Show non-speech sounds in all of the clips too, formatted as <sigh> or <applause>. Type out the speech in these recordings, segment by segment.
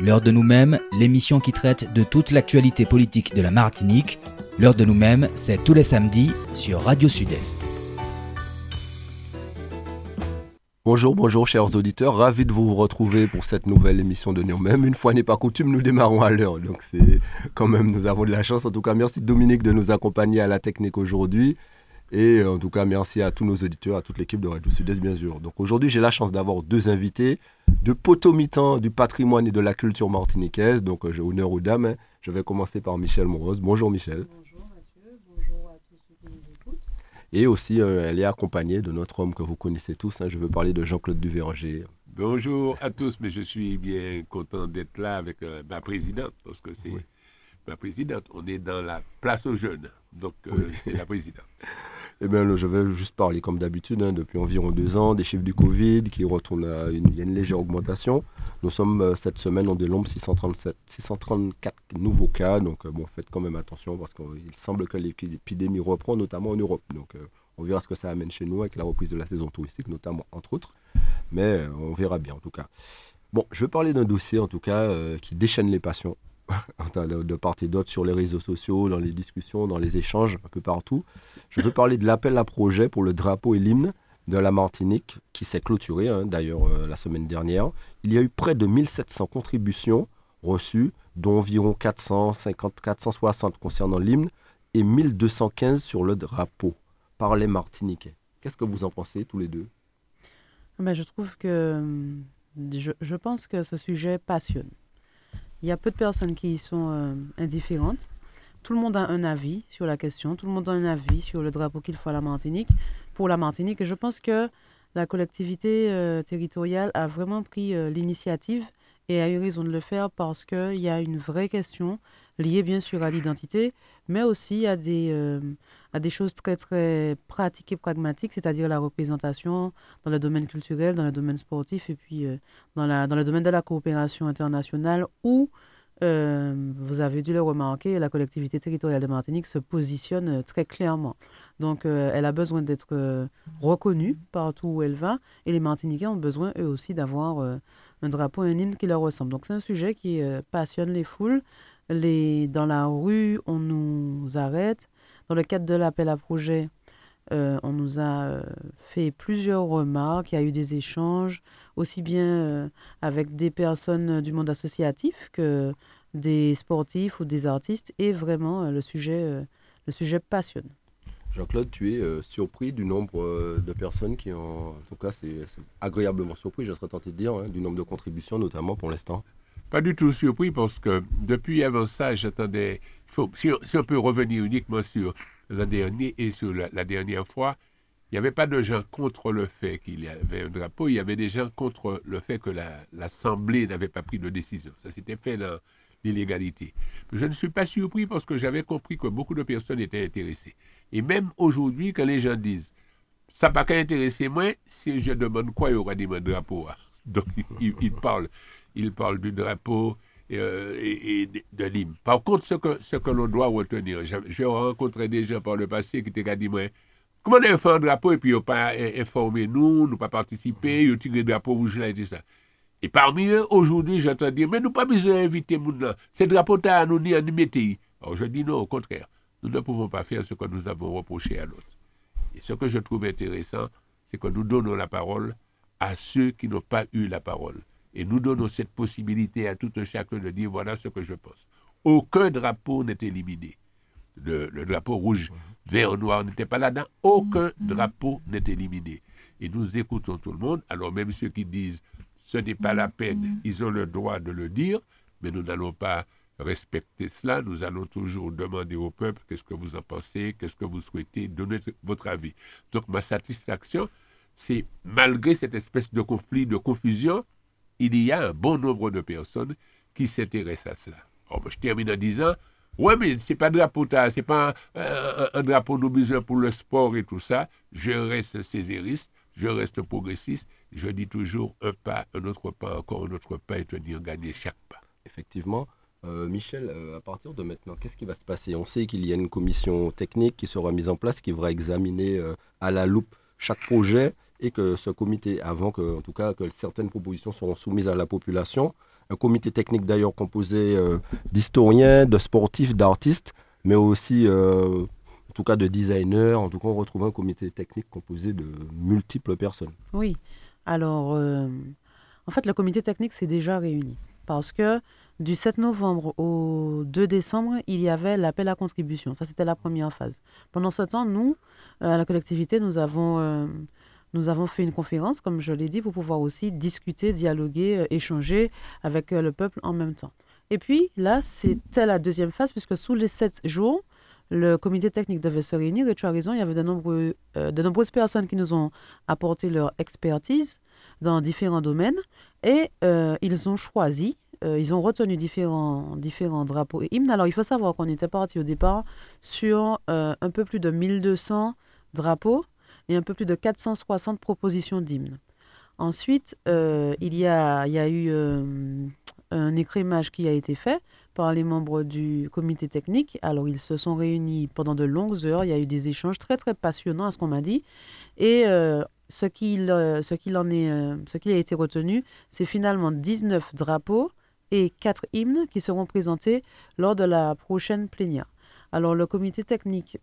L'heure de nous-mêmes, l'émission qui traite de toute l'actualité politique de la Martinique. L'heure de nous-mêmes, c'est tous les samedis sur Radio Sud-Est. Bonjour, bonjour chers auditeurs, ravi de vous retrouver pour cette nouvelle émission de Nous-mêmes. Une fois n'est pas coutume, nous démarrons à l'heure, donc c'est quand même, nous avons de la chance. En tout cas, merci Dominique de nous accompagner à la technique aujourd'hui. Et euh, en tout cas, merci à tous nos auditeurs, à toute l'équipe de Radio Sud-Est, bien sûr. Donc aujourd'hui, j'ai la chance d'avoir deux invités de potomitan du patrimoine et de la culture martiniquaise. Donc euh, j'ai honneur aux dames. Hein. Je vais commencer par Michel Morose. Bonjour Michel. Et aussi, euh, elle est accompagnée de notre homme que vous connaissez tous. Hein. je veux parler de Jean-Claude Duverger. Bonjour à tous, mais je suis bien content d'être là avec euh, ma présidente, parce que c'est ma présidente. On est dans la place aux jeunes, donc euh, c'est la présidente. <laughs> Eh bien, je vais juste parler comme d'habitude, hein, depuis environ deux ans, des chiffres du Covid qui retournent à une, légère augmentation. Nous sommes euh, cette semaine en dénombre 637, 634 nouveaux cas, donc euh, bon, faites quand même attention parce qu'il semble que l'épidémie reprend, notamment en Europe. Donc euh, on verra ce que ça amène chez nous avec la reprise de la saison touristique, notamment entre autres. Mais on verra bien en tout cas. Bon, je vais parler d'un dossier en tout cas qui déchaîne les passions <laughs> de part et d'autre sur les réseaux sociaux, dans les discussions, dans les échanges, un peu partout. Je veux parler de l'appel à projet pour le drapeau et l'hymne de la Martinique qui s'est clôturé hein, d'ailleurs euh, la semaine dernière. Il y a eu près de 1700 contributions reçues, dont environ 450, 460 concernant l'hymne et 1215 sur le drapeau par les Martiniquais. Qu'est-ce que vous en pensez tous les deux? Ben, Je trouve que hum, je, pense que ce sujet passionne. Il y a peu de personnes qui y sont euh, indifférentes. Tout le monde a un avis sur la question, tout le monde a un avis sur le drapeau qu'il faut à la Martinique pour la Martinique. Et je pense que la collectivité euh, territoriale a vraiment pris euh, l'initiative et a eu raison de le faire parce qu'il y a une vraie question liée bien sûr à l'identité, mais aussi à des, euh, à des choses très très pratiques et pragmatiques, c'est-à-dire la représentation dans le domaine culturel, dans le domaine sportif et puis dans, la, dans le domaine de la coopération internationale où euh, vous avez dû le remarquer, la collectivité territoriale de Martinique se positionne euh, très clairement. Donc, euh, elle a besoin d'être reconnue partout où elle va. Et les Martiniquais ont besoin, eux aussi, d'avoir un drapeau, un hymne qui leur ressemble. Donc, c'est un sujet qui passionne les foules. Les, dans la rue, on nous arrête. Dans le cadre de l'appel à projet, on nous a fait plusieurs remarques. Il y a eu des échanges aussi bien euh, avec des personnes du monde associatif que des sportifs ou des artistes. Et vraiment, euh, le sujet, euh, le sujet passionne. Jean-Claude, tu es surpris du nombre de personnes qui ont, en tout cas, c'est agréablement surpris, je serais tenté de dire, hein, du nombre de contributions, notamment pour l'instant. Pas du tout surpris parce que depuis avant ça, j'attendais. Si, on peut revenir uniquement sur l'an dernier et sur la dernière fois, il n'y avait pas de gens contre le fait qu'il y avait un drapeau, il y avait des gens contre le fait que l'Assemblée n'avait pas pris de décision. Ça s'était fait dans l'illégalité. Je ne suis pas surpris parce que j'avais compris que beaucoup de personnes étaient intéressées. Et même aujourd'hui, quand les gens disent ça n'a pas qu'à intéresser moi, si je demande quoi, il y aura des drapeaux. Hein. <laughs> Donc, ils parlent, il parle du drapeau euh, et, de l'hymne. Par contre, ce que, ce que l'on doit retenir, j'ai rencontré des gens par le passé qui étaient dit, Comment on fait un drapeau et puis ils n'ont pas informé nous, nous pas participé, ils ont tiré le drapeau rouge là et tout ça. Et parmi eux, aujourd'hui, j'entends dire, mais nous pas besoin d'inviter les gens. Ce drapeau à nous ni en Alors je dis non, au contraire. Nous ne pouvons pas faire ce que nous avons reproché à l'autre. Et ce que je trouve intéressant, c'est que nous donnons la parole à ceux qui n'ont pas eu la parole. Et nous donnons cette possibilité à tout un chacun de dire voilà ce que je pense. Aucun drapeau n'est éliminé. Le, le drapeau rouge vert, noir n'était pas là-dedans. Aucun drapeau n'est éliminé. Et nous écoutons tout le monde. Alors même ceux qui disent ce n'est pas la peine, ils ont le droit de le dire, mais nous n'allons pas respecter cela. Nous allons toujours demander au peuple qu'est-ce que vous en pensez, qu'est-ce que vous souhaitez, donner votre avis. Donc ma satisfaction, c'est malgré cette espèce de conflit, de confusion, il y a un bon nombre de personnes qui s'intéressent à cela. Oh, ben, je termine en disant, oui, mais c'est pas drapeau, c'est pas un, drapeau besoin pour le sport et tout ça. Je reste césériste, je reste progressiste. Je dis toujours un pas, un autre pas, encore un autre pas et tenir gagner chaque pas. Effectivement. Euh, Michel, euh, à partir de maintenant, qu'est-ce qui va se passer? On sait qu'il y a une commission technique qui sera mise en place, qui va examiner euh, à la loupe chaque projet et que ce comité, avant que, en tout cas, que certaines propositions seront soumises à la population, Un comité technique d'ailleurs composé euh, d'historiens, de sportifs, d'artistes, mais aussi en tout cas de designers. En tout cas, on retrouve un comité technique composé de multiples personnes. Oui. Alors, en fait, le comité technique s'est déjà réuni parce que du 7 novembre au 2 décembre, il y avait l'appel à contribution. Ça, c'était la première phase. Pendant ce temps, nous, à la collectivité, nous avons nous avons fait une conférence, comme je l'ai dit, pour pouvoir aussi discuter, dialoguer, euh, échanger avec euh, le peuple en même temps. Et puis là, c'était la deuxième phase, puisque sous les sept jours, le comité technique devait se réunir. Et tu as raison, il y avait de, nombreux, euh, de nombreuses personnes qui nous ont apporté leur expertise dans différents domaines. Et ils ont choisi, ils ont retenu différents, différents drapeaux et hymnes. Alors, il faut savoir qu'on était parti au départ sur un peu plus de 1200 drapeaux et un peu plus de 460 propositions d'hymnes. Ensuite, euh, il, y a, eu euh, un écrémage qui a été fait par les membres du comité technique. Alors, ils se sont réunis pendant de longues heures. Il y a eu des échanges très, très passionnants, à ce qu'on m'a dit. Et euh, ce ce qui a été retenu, c'est finalement 19 drapeaux et 4 hymnes qui seront présentés lors de la prochaine plénière. Alors, le comité technique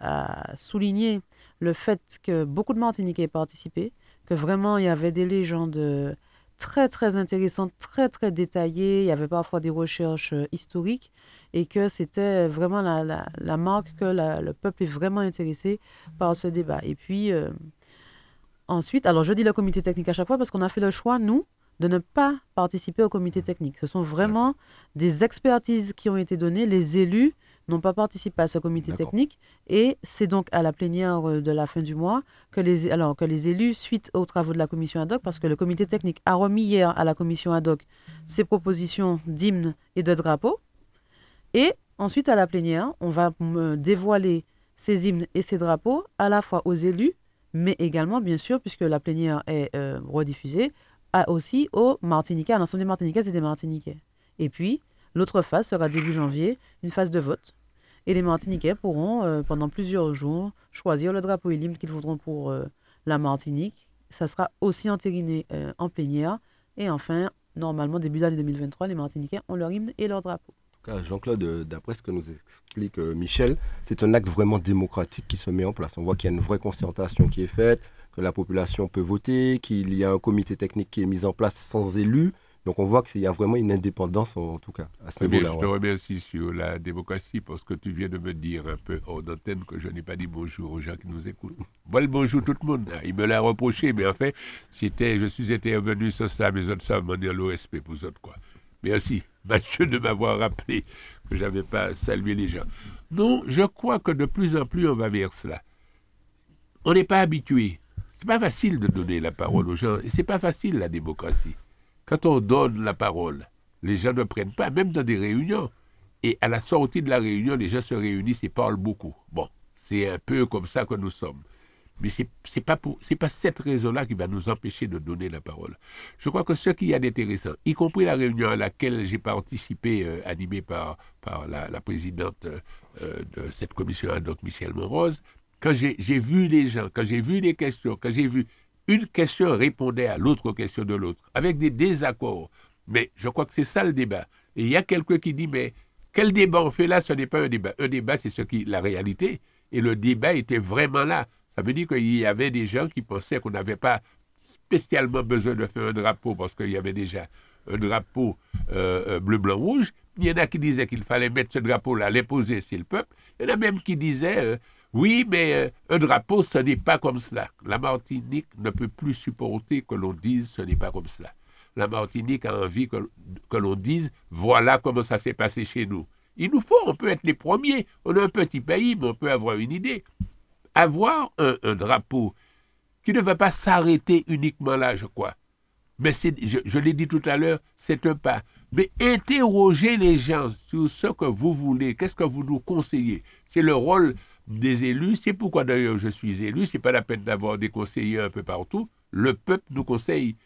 a souligné le fait que beaucoup de Martiniquais aient participé, que vraiment il y avait des légendes euh, très très intéressantes, très très détaillées, il y avait parfois des recherches euh, historiques et que c'était vraiment la, la, marque que le peuple est vraiment intéressé par ce débat. Et puis euh, ensuite, alors je dis le comité technique à chaque fois parce qu'on a fait le choix, nous, de ne pas participer au comité technique. Ce sont vraiment des expertises qui ont été données, les élus n'ont pas participé à ce comité technique. Et c'est donc à la plénière euh, de la fin du mois que les, alors, que les élus, suite aux travaux de la commission ad hoc, parce que le comité technique a remis hier à la commission ad hoc ses propositions d'hymnes et de drapeaux. Et ensuite, à la plénière, on va dévoiler ces hymnes et ces drapeaux à la fois aux élus, mais également, bien sûr, puisque la plénière est euh, rediffusée, à, aussi aux Martiniquais, à l'ensemble des Martiniquais et des Martiniquais. Et puis, l'autre phase sera début janvier, une phase de vote et les Martiniquais pourront, euh, pendant plusieurs jours, choisir le drapeau et l'hymne qu'ils voudront pour euh, la Martinique. Ça sera aussi entériné euh, en plénière. Et enfin, normalement, début d'année 2023, les Martiniquais ont leur hymne et leur drapeau. Jean-Claude, d'après ce que nous explique Michel, c'est un acte vraiment démocratique qui se met en place. On voit qu'il y a une vraie concertation qui est faite, que la population peut voter, qu'il y a un comité technique qui est mis en place sans élus, donc on voit qu'il y a vraiment une indépendance en, tout cas à ce niveau-là. Je te remercie sur la démocratie parce que tu viens de me dire un peu hors d'antenne que je n'ai pas dit bonjour aux gens qui nous écoutent. Bon, bonjour tout le monde. Il me l'a reproché, mais en fait, je suis intervenu sur ça, mais autres savent m'en dire l'OSP pour autres quoi. Merci, Mathieu, de m'avoir rappelé que je n'avais pas salué les gens. Non, je crois que de plus en plus on va vers cela. On n'est pas habitué. C'est pas facile de donner la parole aux gens et c'est pas facile la démocratie. Quand on donne la parole, les gens ne prennent pas, même dans des réunions. Et à la sortie de la réunion, les gens se réunissent et parlent beaucoup. Bon, c'est un peu comme ça que nous sommes. Mais ce n'est pas, pas cette raison-là qui va nous empêcher de donner la parole. Je crois que ce qui y a d'intéressant, y compris la réunion à laquelle j'ai participé, euh, animée par, par la, présidente euh, de cette commission, donc Michel Monrose, quand j'ai vu les gens, quand j'ai vu les questions, quand j'ai vu une question répondait à l'autre question de l'autre, avec des désaccords. Mais je crois que c'est ça le débat. Et il y a quelqu'un qui dit, mais quel débat on fait là? Ce n'est pas un débat. Un débat, c'est ce qui, la réalité. Et le débat était vraiment là. Ça veut dire qu'il y avait des gens qui pensaient qu'on n'avait pas spécialement besoin de faire un drapeau parce qu'il y avait déjà un drapeau euh, euh, bleu, blanc, rouge. Il y en a qui disaient qu'il fallait mettre ce drapeau-là, l'imposer sur le peuple. Il y en a même qui disaient euh, oui, mais euh, un drapeau, ce n'est pas comme cela. La Martinique ne peut plus supporter que l'on dise ce n'est pas comme cela. La Martinique a envie que, l'on dise voilà comment ça s'est passé chez nous. Il nous faut, on peut être les premiers. On est un petit pays, mais on peut avoir une idée. Avoir un, drapeau qui ne va pas s'arrêter uniquement là, je crois. Mais je, je l'ai dit tout à l'heure, c'est un pas. Mais interroger les gens sur ce que vous voulez, qu'est-ce que vous nous conseillez? C'est le rôle des élus. C'est pourquoi d'ailleurs je suis élu. C'est pas la peine d'avoir des conseillers un peu partout. Le peuple nous conseille.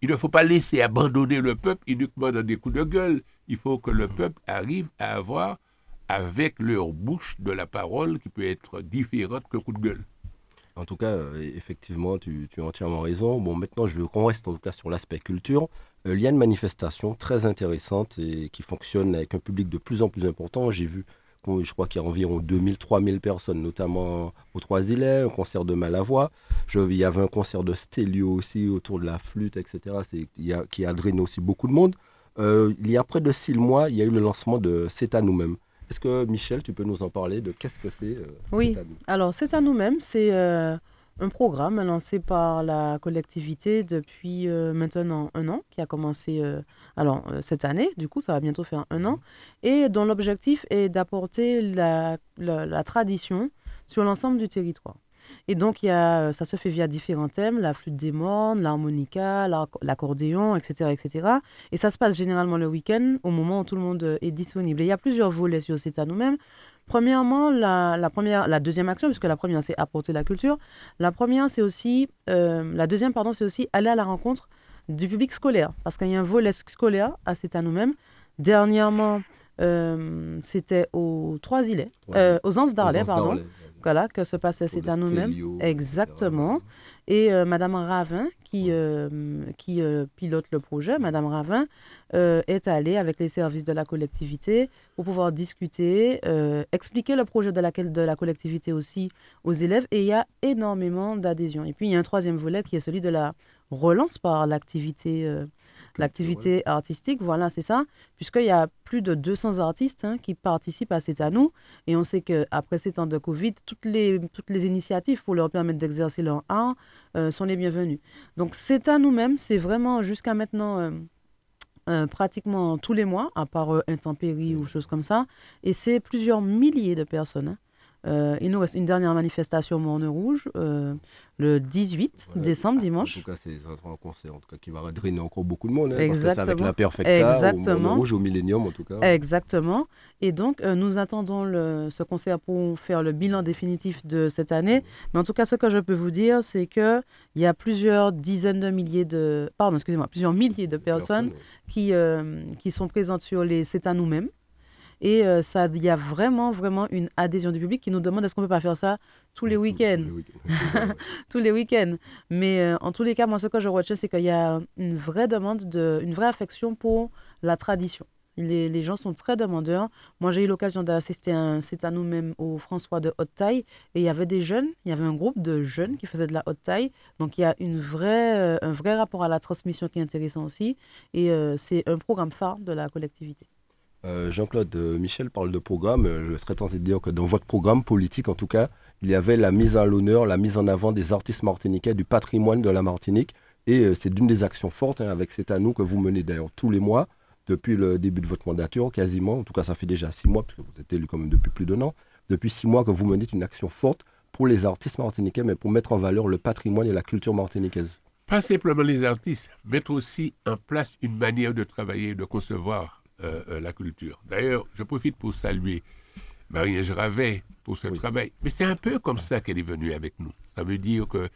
Il ne faut pas laisser abandonner le peuple uniquement dans des coups de gueule. Il faut que le peuple arrive à avoir avec leur bouche de la parole qui peut être différente que coup de gueule. En tout cas, euh, effectivement, tu, tu, as entièrement raison. Bon, maintenant, je veux qu'on reste en tout cas sur l'aspect culture. il y a une manifestation très intéressante et qui fonctionne avec un public de plus en plus important. J'ai vu, je crois qu'il y a environ 2000-3000 personnes, notamment aux Trois-Îlets, un concert de Malavoie. Je, il y avait un concert de Stelio aussi autour de la flûte, etc. Il a, qui a drainé aussi beaucoup de monde. il y a près de six mois, il y a eu le lancement de C'est à nous-mêmes. Est-ce que Michel, tu peux nous en parler de qu'est-ce que c'est Oui, alors C'est à nous-mêmes, c'est un programme lancé par la collectivité depuis euh, maintenant un an, qui a commencé euh, alors, euh, cette année, du coup, ça va bientôt faire un an, et dont l'objectif est d'apporter la, la, tradition sur l'ensemble du territoire. Et donc, y a, ça se fait via différents thèmes, la flûte des mornes, l'harmonica, l'accordéon, etc., etc. Et ça se passe généralement le week-end, au moment où tout le monde est disponible. Et il y a plusieurs volets sur C'est à nous-mêmes. Premièrement, la, première, la deuxième action, puisque la première, c'est apporter la culture. La première, c'est aussi, euh, la deuxième, pardon, c'est aussi aller à la rencontre du public scolaire, parce qu'il y a un volet scolaire à C'est à nous-mêmes. Dernièrement, euh, c'était aux Trois-Îlets, euh, aux Anses d'Arlet, pardon. Voilà, que se passait C'est à nous-mêmes. Exactement. Et euh, Madame Ravin, qui, euh, qui euh, pilote le projet, Madame Ravin, est allée avec les services de la collectivité pour pouvoir discuter, expliquer le projet de la, de la collectivité aussi aux élèves. Et il y a énormément d'adhésion. Et puis, il y a un troisième volet qui est celui de la relance par l'activité l'activité artistique, voilà, c'est ça, puisqu'il y a plus de 200 artistes hein, qui participent à à nous. Et on sait qu'après ces temps de Covid, toutes les, toutes les initiatives pour leur permettre d'exercer leur art euh, sont les bienvenues. Donc C'est à nous-mêmes, c'est vraiment jusqu'à maintenant... Euh, euh, pratiquement tous les mois, à part intempéries ou choses comme ça. Et c'est plusieurs milliers de personnes. Hein. Euh, il nous reste une dernière manifestation au Morne Rouge euh, le 18 décembre, dimanche. En tout cas, c'est un concert en tout cas, qui va drainer encore beaucoup de monde. Hein, Exactement. avec la Perfecta, Exactement. au Rouge, au Millennium en tout cas. Exactement. Et donc, euh, nous attendons le, ce concert pour faire le bilan définitif de cette année. Mais en tout cas, ce que je peux vous dire, c'est qu'il y a plusieurs dizaines de milliers de... Pardon, excusez-moi, plusieurs milliers de personnes, qui, qui sont présentes sur les C'est à nous-mêmes. Et euh, ça, il y a vraiment, vraiment une adhésion du public qui nous demande est-ce qu'on ne peut pas faire ça tous les week-ends <laughs> Tous les week-ends. Mais euh, en tous les cas, moi, ce que je retiens, c'est qu'il y a une vraie demande, de, une vraie affection pour la tradition. Les, les, gens sont très demandeurs. Moi, j'ai eu l'occasion d'assister c'est à nous-mêmes au François de haute taille. Et il y avait des jeunes, il y avait un groupe de jeunes qui faisaient de la haute taille. Donc, il y a une vraie, euh, un vrai rapport à la transmission qui est intéressant aussi. Et c'est un programme phare de la collectivité. Euh, Jean-Claude euh, Michel parle de programme. Euh, je serais tenté de dire que dans votre programme politique, en tout cas, il y avait la mise à l'honneur, la mise en avant des artistes martiniquais, du patrimoine de la Martinique. Et c'est d'une des actions fortes hein, avec C'est à nous que vous menez d'ailleurs tous les mois, depuis le début de votre mandature, quasiment. En tout cas, ça fait déjà six mois, parce que vous êtes élu quand même depuis plus d'un an. Depuis six mois que vous menez une action forte pour les artistes martiniquais, mais pour mettre en valeur le patrimoine et la culture martiniquaise. Pas simplement les artistes, mettre aussi en place une manière de travailler, de concevoir euh, euh, la culture. D'ailleurs, je profite pour saluer Marie-Ange Ravet pour ce travail. Mais c'est un peu comme ça qu'elle est venue avec nous. Ça veut dire que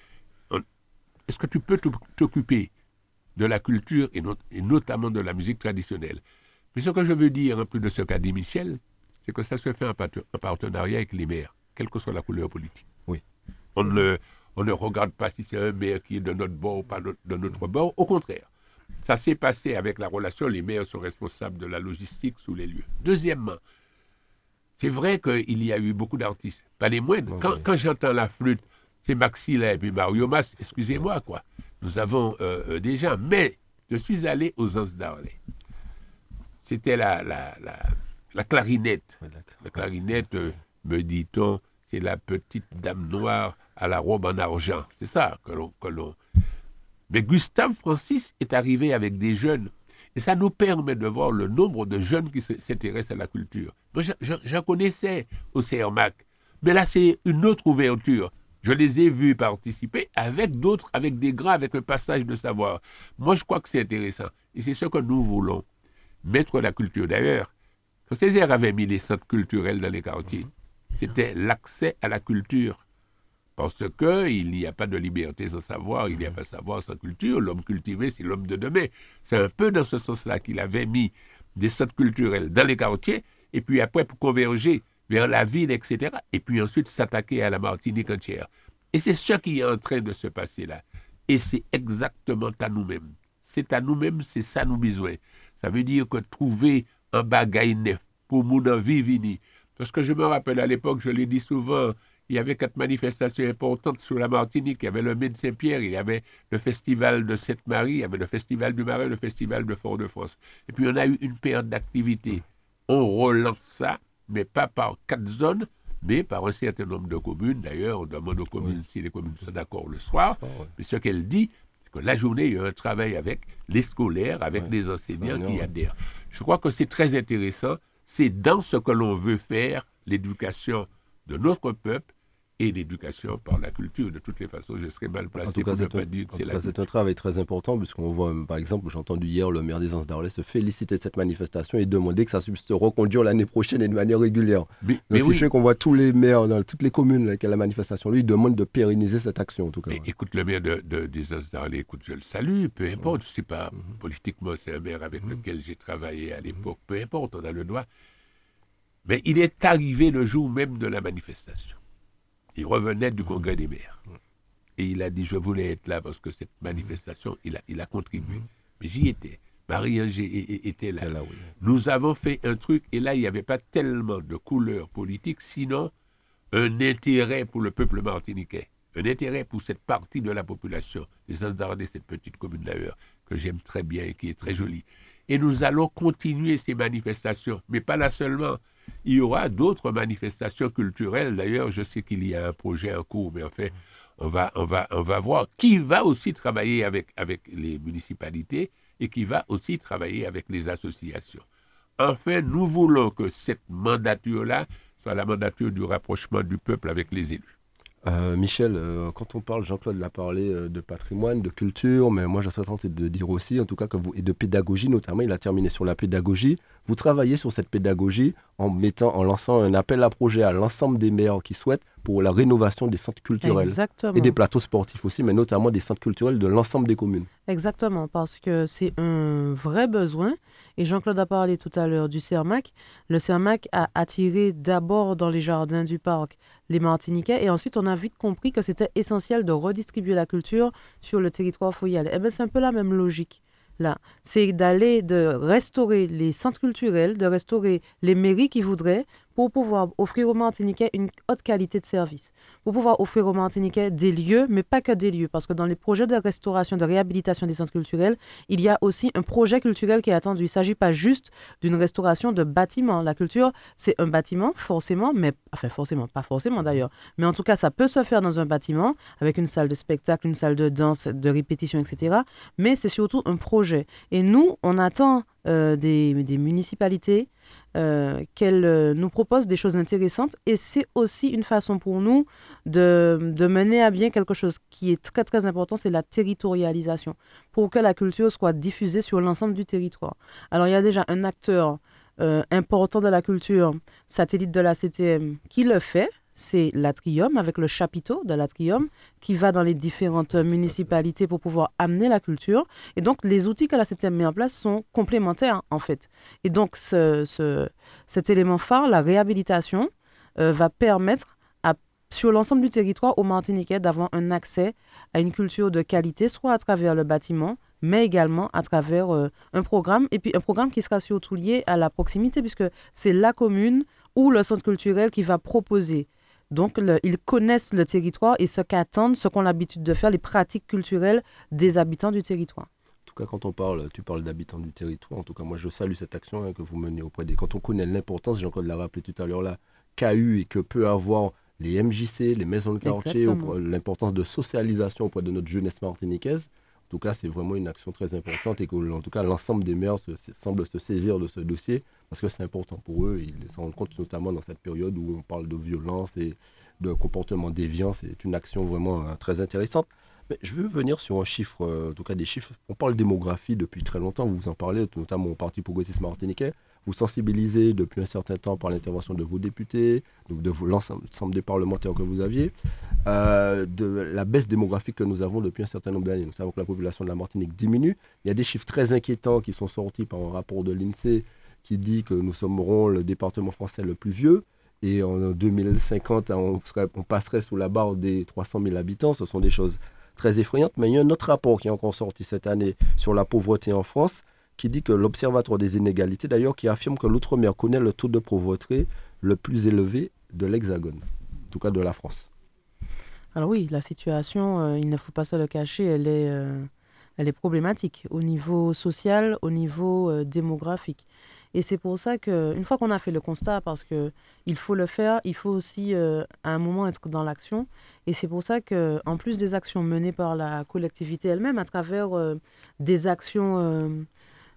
est-ce que tu peux t'occuper de la culture et, notamment de la musique traditionnelle? Mais ce que je veux dire, un peu de ce qu'a dit Michel, c'est que ça se fait en, partenariat avec les maires, quelle que soit la couleur politique. Oui. On ne, on ne regarde pas si c'est un maire qui est de notre bord ou pas de notre bord. Au contraire, ça s'est passé avec la relation, les maires sont responsables de la logistique sous les lieux. Deuxièmement, c'est vrai qu'il y a eu beaucoup d'artistes, pas les moindres. Quand, j'entends la flûte, c'est Maxilla et puis Mario Mas, excusez-moi, quoi. Nous avons euh, euh, déjà, mais je suis allé aux Anses d'Arlay. C'était la, la, la, clarinette. La clarinette, euh, me dit-on, c'est la petite dame noire à la robe en argent. C'est ça que l'on mais Gustave Francis est arrivé avec des jeunes. Et ça nous permet de voir le nombre de jeunes qui s'intéressent à la culture. Moi, j'en connaissais au CERMAC. Mais là, c'est une autre ouverture. Je les ai vus participer avec d'autres, avec des grands, avec un passage de savoir. Moi, je crois que c'est intéressant. Et c'est ce que nous voulons. Mettre la culture. D'ailleurs, quand Césaire avait mis les centres culturels dans les quartiers, c'était l'accès à la culture. Parce qu'il n'y a pas de liberté sans savoir, il n'y a pas de savoir sans culture. L'homme cultivé, c'est l'homme de demain. C'est un peu dans ce sens-là qu'il avait mis des centres culturels dans les quartiers, et puis après pour converger vers la ville, etc. Et puis ensuite s'attaquer à la Martinique entière. Et c'est ce qui est en train de se passer là. Et c'est exactement à nous-mêmes. c'est à nous-mêmes, c'est ça nous besoin. Ça veut dire que trouver un bagage neuf pour mon vie Parce que je me rappelle à l'époque, je l'ai dit souvent, il y avait quatre manifestations importantes sur la Martinique. Il y avait le Médecin Pierre, il y avait le festival de Sainte-Marie, il y avait le festival du Marais, le festival de Fort-de-France. Et puis on a eu une période d'activité. On relance ça, mais pas par quatre zones, mais par un certain nombre de communes. D'ailleurs, on demande aux communes si les communes sont d'accord le soir. Mais ce qu'elle dit, c'est que la journée, il y a un travail avec les scolaires, avec les enseignants qui adhèrent. Je crois que c'est très intéressant. C'est dans ce que l'on veut faire l'éducation de notre peuple et l'éducation par la culture. De toutes les façons, je serais mal placé pour ne pas dire que c'est un travail très important, puisqu'on voit, par exemple, j'ai entendu hier le maire des Anses se féliciter de cette manifestation et demander que ça puisse se reconduire l'année prochaine et de manière régulière. Mais, mais oui. fait qu'on voit tous les maires dans toutes les communes avec la manifestation, lui, il demande de pérenniser cette action, en tout cas. Écoute, le maire de, des Anses d'Arles, écoute, je le salue, peu importe, je ne sais pas, politiquement, c'est un maire avec mhm. lequel j'ai travaillé à l'époque, peu importe, on a le droit. Mais il est arrivé le jour même de la manifestation. Il revenait du congrès des maires. Et il a dit, je voulais être là parce que cette manifestation, il a, il a contribué. Mais j'y étais. Marie-Angé était là. Nous avons fait un truc, et là, il n'y avait pas tellement de couleurs politiques, sinon un intérêt pour le peuple martiniquais, un intérêt pour cette partie de la population, les Anzardais, cette petite commune d'ailleurs, que j'aime très bien et qui est très jolie. Et nous allons continuer ces manifestations, mais pas là seulement. Il y aura d'autres manifestations culturelles. D'ailleurs, je sais qu'il y a un projet en cours, mais en fait, on va, voir qui va aussi travailler avec, avec les municipalités et qui va aussi travailler avec les associations. Enfin, nous voulons que cette mandature-là soit la mandature du rapprochement du peuple avec les élus. Euh, Michel, euh, quand on parle, Jean-Claude l'a parlé euh, de patrimoine, de culture, mais moi je serais tenté de dire aussi, en tout cas, que vous, et de pédagogie notamment, il a terminé sur la pédagogie. Vous travaillez sur cette pédagogie en mettant, en lançant un appel à projet à l'ensemble des maires qui souhaitent pour la rénovation des centres culturels et des plateaux sportifs aussi, mais notamment des centres culturels de l'ensemble des communes. Exactement, parce que c'est un vrai besoin. Et Jean-Claude a parlé tout à l'heure du CERMAC. Le CERMAC a attiré d'abord dans les jardins du parc les Martiniquais et ensuite on a vite compris que c'était essentiel de redistribuer la culture sur le territoire foyal. Eh bien, c'est un peu la même logique là, c'est d'aller de restaurer les centres culturels, de restaurer les mairies qui voudraient pour pouvoir offrir aux Martiniquais une haute qualité de service, pour pouvoir offrir aux Martiniquais des lieux, mais pas que des lieux, parce que dans les projets de restauration, de réhabilitation des centres culturels, il y a aussi un projet culturel qui est attendu. Il ne s'agit pas juste d'une restauration de bâtiments. La culture, c'est un bâtiment, forcément, mais enfin forcément, pas forcément d'ailleurs, mais en tout cas, ça peut se faire dans un bâtiment avec une salle de spectacle, une salle de danse, de répétition, etc. Mais c'est surtout un projet. Et nous, on attend euh, des, des municipalités, euh, qu'elle euh, nous propose des choses intéressantes. Et c'est aussi une façon pour nous de, de, mener à bien quelque chose qui est très très important, c'est la territorialisation, pour que la culture soit diffusée sur l'ensemble du territoire. Alors il y a déjà un acteur euh, important de la culture, satellite de la CTM, qui le fait, c'est l'Atrium, avec le chapiteau de l'Atrium, qui va dans les différentes municipalités pour pouvoir amener la culture. Et donc, les outils que la CTM met en place sont complémentaires, en fait. Et donc, ce, cet élément phare, la réhabilitation, euh, va permettre sur l'ensemble du territoire aux Martiniquais d'avoir un accès à une culture de qualité, soit à travers le bâtiment, mais également à travers euh, un programme, et puis un programme qui sera surtout lié à la proximité, puisque c'est la commune ou le centre culturel qui va proposer donc, ils connaissent le territoire et ce qu'attendent, ce qu'ont l'habitude de faire, les pratiques culturelles des habitants du territoire. En tout cas, quand on parle, tu parles d'habitants du territoire, en tout cas, moi, je salue cette action hein, que vous menez auprès des... Quand on connaît l'importance, Jean-Claude l'a rappelé tout à l'heure là, qu'a eu et que peut avoir les MJC, les maisons de quartier, l'importance de socialisation auprès de notre jeunesse martiniquaise. Tout cas, c'est vraiment une action très importante et que, en tout cas, l'ensemble des maires se, semble se saisir de ce dossier parce que c'est important pour eux. Ils se rendent compte notamment dans cette période où on parle de violence et de comportement déviant. C'est une action vraiment euh, très intéressante. Mais je veux venir sur un chiffre, euh, en tout cas des chiffres. On parle démographie depuis très longtemps, vous en parlez, notamment au Parti progressiste martiniquais. Vous sensibilisez depuis un certain temps par l'intervention de vos députés, donc de l'ensemble des parlementaires que vous aviez, euh, de la baisse démographique que nous avons depuis un certain nombre d'années. Nous savons que la population de la Martinique diminue. Il y a des chiffres très inquiétants qui sont sortis par un rapport de l'INSEE qui dit que nous serons le département français le plus vieux. Et en 2050, on, passerait sous la barre des 300 000 habitants. Ce sont des choses très effrayante. Mais il y a un autre rapport qui est encore sorti cette année sur la pauvreté en France, qui dit que l'Observatoire des inégalités, d'ailleurs, qui affirme que l'outre-mer connaît le taux de pauvreté le plus élevé de l'Hexagone, en tout cas de la France. Alors oui, la situation, euh, il ne faut pas se le cacher, elle est, euh, elle est problématique au niveau social, au niveau euh, démographique. Et c'est pour ça qu'une fois qu'on a fait le constat, parce qu'il faut le faire, il faut aussi à un moment être dans l'action. Et c'est pour ça qu'en plus des actions menées par la collectivité elle-même, à travers des actions,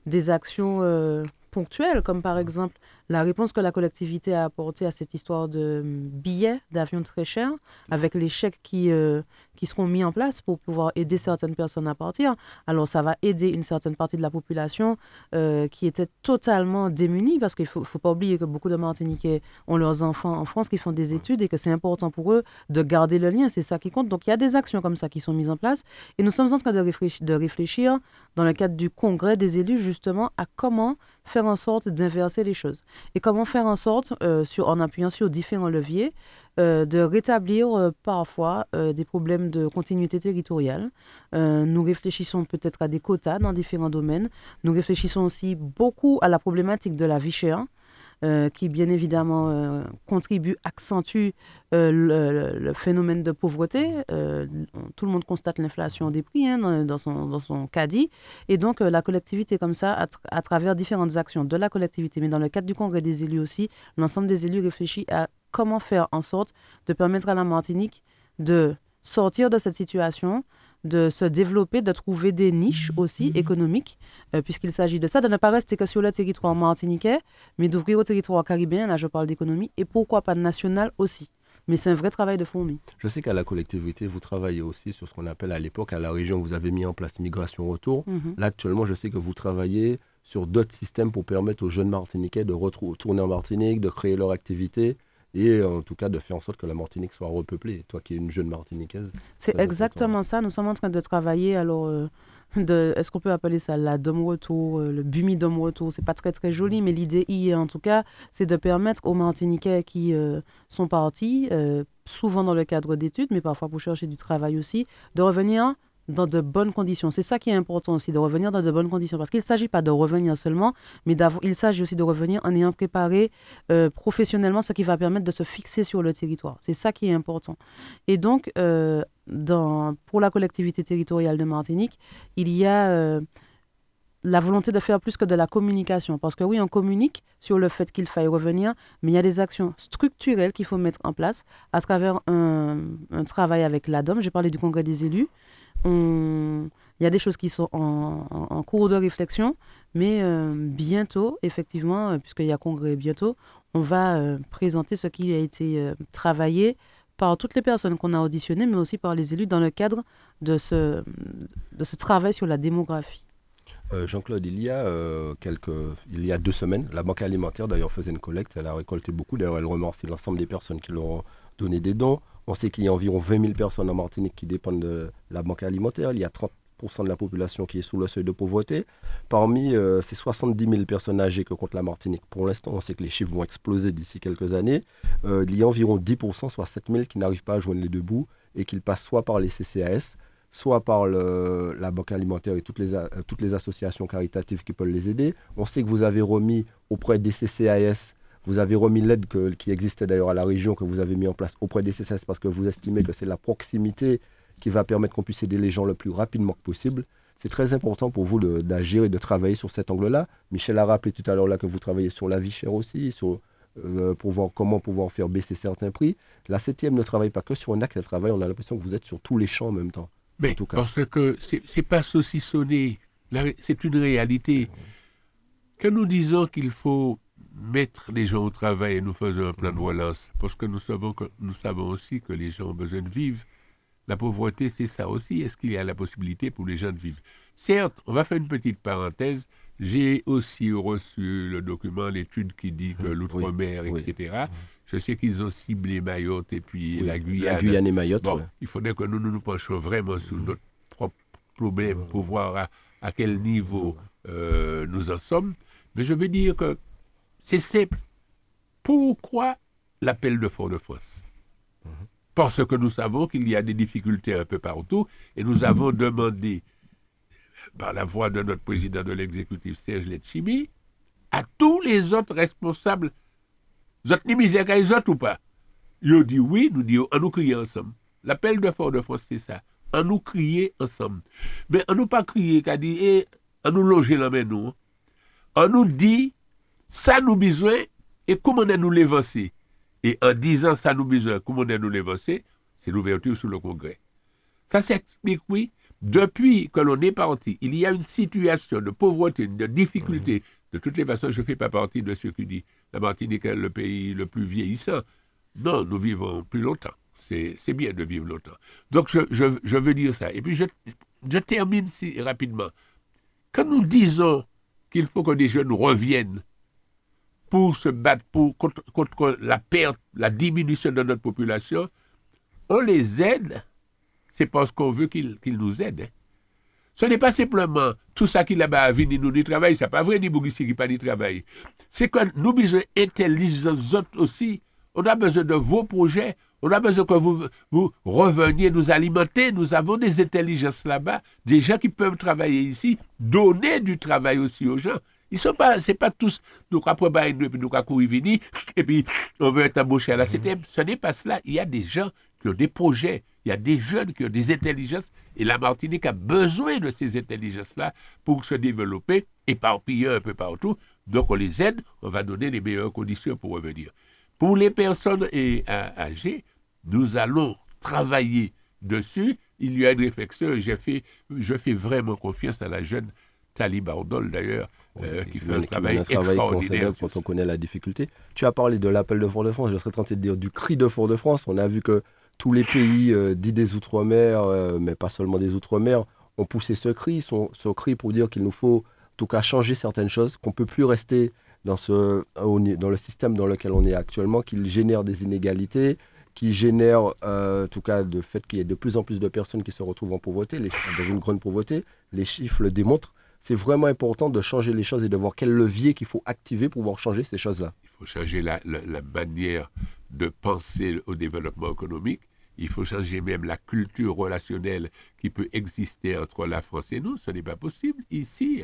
des actions ponctuelles, comme par exemple la réponse que la collectivité a apportée à cette histoire de hum, billets d'avion très chers, avec les chèques qui, euh, qui seront mis en place pour pouvoir aider certaines personnes à partir, alors ça va aider une certaine partie de la population euh, qui était totalement démunie, parce qu'il ne faut, pas oublier que beaucoup de Martiniquais ont leurs enfants en France qui font des études et que c'est important pour eux de garder le lien, c'est ça qui compte. Donc il y a des actions comme ça qui sont mises en place et nous sommes en train de réfléchir, de réfléchir dans le cadre du congrès des élus justement à comment faire en sorte d'inverser les choses. Et comment faire en sorte, euh, sur, en appuyant sur différents leviers, euh, de rétablir euh, parfois des problèmes de continuité territoriale. nous réfléchissons peut-être à des quotas dans différents domaines. Nous réfléchissons aussi beaucoup à la problématique de la vie chère. Euh, qui bien évidemment euh, contribue, accentue euh, le, phénomène de pauvreté. tout le monde constate l'inflation des prix hein, dans, son, dans son caddie. Et donc la collectivité comme ça, à, travers différentes actions de la collectivité, mais dans le cadre du congrès des élus aussi, l'ensemble des élus réfléchit à comment faire en sorte de permettre à la Martinique de sortir de cette situation, de se développer, de trouver des niches aussi mhm. économiques, euh, puisqu'il s'agit de ça, de ne pas rester que sur le territoire martiniquais, mais d'ouvrir au territoire caribéen, là je parle d'économie, et pourquoi pas national aussi. Mais c'est un vrai travail de fourmi. Je sais qu'à la collectivité, vous travaillez aussi sur ce qu'on appelle à l'époque, à la région, vous avez mis en place migration-retour. Mhm. Là, actuellement, je sais que vous travaillez sur d'autres systèmes pour permettre aux jeunes Martiniquais de retourner en Martinique, de créer leur activité et en tout cas de faire en sorte que la Martinique soit repeuplée. Toi qui es une jeune Martiniquaise. C'est exactement ça. Nous sommes en train de travailler. Alors, euh, de, est-ce qu'on peut appeler ça la dom retour, euh, le bumi dom retour? C'est pas très très joli, mais l'idée y en tout cas, c'est de permettre aux Martiniquais qui euh, sont partis, souvent dans le cadre d'études, mais parfois pour chercher du travail aussi, de revenir dans de bonnes conditions. C'est ça qui est important aussi, de revenir dans de bonnes conditions. Parce qu'il ne s'agit pas de revenir seulement, mais il s'agit aussi de revenir en ayant préparé euh, professionnellement ce qui va permettre de se fixer sur le territoire. C'est ça qui est important. Et donc, euh, pour la collectivité territoriale de Martinique, il y a euh, la volonté de faire plus que de la communication. Parce que oui, on communique sur le fait qu'il faille revenir, mais il y a des actions structurelles qu'il faut mettre en place à travers un, un travail avec l'ADOM. J'ai parlé du congrès des élus il y a des choses qui sont en, cours de réflexion, mais euh, bientôt, effectivement, euh, puisqu'il y a congrès bientôt, on va euh, présenter ce qui a été travaillé par toutes les personnes qu'on a auditionnées, mais aussi par les élus dans le cadre de ce, de ce travail sur la démographie. Jean-Claude, il y a quelques, il y a deux semaines, la Banque alimentaire d'ailleurs faisait une collecte, elle a récolté beaucoup. D'ailleurs, elle remercie l'ensemble des personnes qui leur ont donné des dons. On sait qu'il y a environ 20 000 personnes en Martinique qui dépendent de la banque alimentaire. Il y a 30% de la population qui est sous le seuil de pauvreté. Parmi euh, ces 70 000 personnes âgées que compte la Martinique, pour l'instant, on sait que les chiffres vont exploser d'ici quelques années. Euh, il y a environ 10% soit 7 000 qui n'arrivent pas à joindre les deux bouts et qui passent soit par les CCAS, soit par la Banque alimentaire et toutes les, euh, toutes les associations caritatives qui peuvent les aider. On sait que vous avez remis auprès des CCAS vous avez remis l'aide qui existait d'ailleurs à la région, que vous avez mis en place auprès des CCS parce que vous estimez que c'est la proximité qui va permettre qu'on puisse aider les gens le plus rapidement possible. C'est très important pour vous d'agir et de travailler sur cet angle-là. Michel a rappelé tout à l'heure là que vous travaillez sur la vie chère aussi, euh, pour voir comment pouvoir faire baisser certains prix. La septième ne travaille pas que sur un axe de travail, on a l'impression que vous êtes sur tous les champs en même temps. Mais en tout cas. parce que c'est pas saucissonné, c'est une réalité. Quand nous disons qu'il faut mettre les gens au travail et nous faisons un plan de relance, parce que nous savons, que, nous savons aussi que les gens ont besoin de vivre. La pauvreté, c'est ça aussi. Est-ce qu'il y a la possibilité pour les gens de vivre? Certes, on va faire une petite parenthèse. J'ai aussi reçu le document, l'étude qui dit que l'outre-mer, etc. Je sais qu'ils ont ciblé Mayotte et puis la Guyane. La Guyane et Mayotte. Il faudrait que nous, nous penchions vraiment sur notre propre problème pour voir à, quel niveau euh, nous en sommes. Mais je veux dire que c'est simple. Pourquoi l'appel de Fort-de-France? Parce que nous savons qu'il y a des difficultés un peu partout et nous avons demandé, par la voix de notre président de l'exécutif, Serge Letchimi, à tous les autres responsables, vous êtes ni misère les ou pas? Ils dit oui, nous disons, on nous crier ensemble. L'appel de Fort-de-France, c'est ça. On nous crier ensemble. Mais on nous pas crier, qu'à dire, eh, on nous loger la main, nous. On nous dit, ça nous besoin, et comment nous l'évancer Et en disant ça nous besoin, comment nous l'évancer C'est l'ouverture sur le Congrès. Ça s'explique, oui. Depuis que l'on est parti, il y a une situation de pauvreté, de difficulté. De toutes les façons, je ne fais pas partie de ceux qui disent la Martinique est le pays le plus vieillissant. Non, nous vivons plus longtemps. C'est bien de vivre longtemps. Donc, je, veux dire ça. Et puis, je, termine si rapidement. Quand nous disons qu'il faut que des jeunes reviennent pour se battre contre, la perte, la diminution de notre population, on les aide, c'est parce qu'on veut qu'ils nous aident. Hein. Ce n'est pas simplement tout ça qu'il a à venir nous du travail, c'est pas vrai ni Bougissi qui pas du travail. C'est que nous besoin d'intelligence aussi. On a besoin de vos projets, on a besoin que vous, vous reveniez nous alimenter. Nous avons des intelligences là-bas, des gens qui peuvent travailler ici, donner du travail aussi aux gens. Ils sont pas, c'est pas tous, nous après bah, nous courir et puis on veut être embauché là. Ce n'est pas cela. Il y a des gens qui ont des projets, il y a des jeunes qui ont des intelligences, et la Martinique a besoin de ces intelligences-là pour se développer, éparpiller un peu partout. Donc on les aide, on va donner les meilleures conditions pour revenir. Pour les personnes âgées, nous allons travailler dessus. Il y a une réflexion et fait, je fais vraiment confiance à la jeune Tali Bardol d'ailleurs, euh, qui fait un travail, extraordinaire. Quand on connaît la difficulté. Tu as parlé de l'appel de Fort-de-France, je serais tenté de dire du cri de Fort-de-France. On a vu que tous les pays euh, dits des Outre-mer, euh, mais pas seulement des Outre-mer, ont poussé ce cri, ce cri pour dire qu'il nous faut en tout cas changer certaines choses, qu'on ne peut plus rester dans, ce, dans le système dans lequel on est actuellement, qu'il génère des inégalités, qui génère, euh, en tout cas, le fait qu'il y ait de plus en plus de personnes qui se retrouvent en pauvreté, dans une grande pauvreté. Les chiffres le démontrent. C'est vraiment important de changer les choses et de voir quel levier qu'il faut activer pour pouvoir changer ces choses-là. Il faut changer la, la manière de penser au développement économique. Il faut changer même la culture relationnelle qui peut exister entre la France et nous. Ce n'est pas possible ici.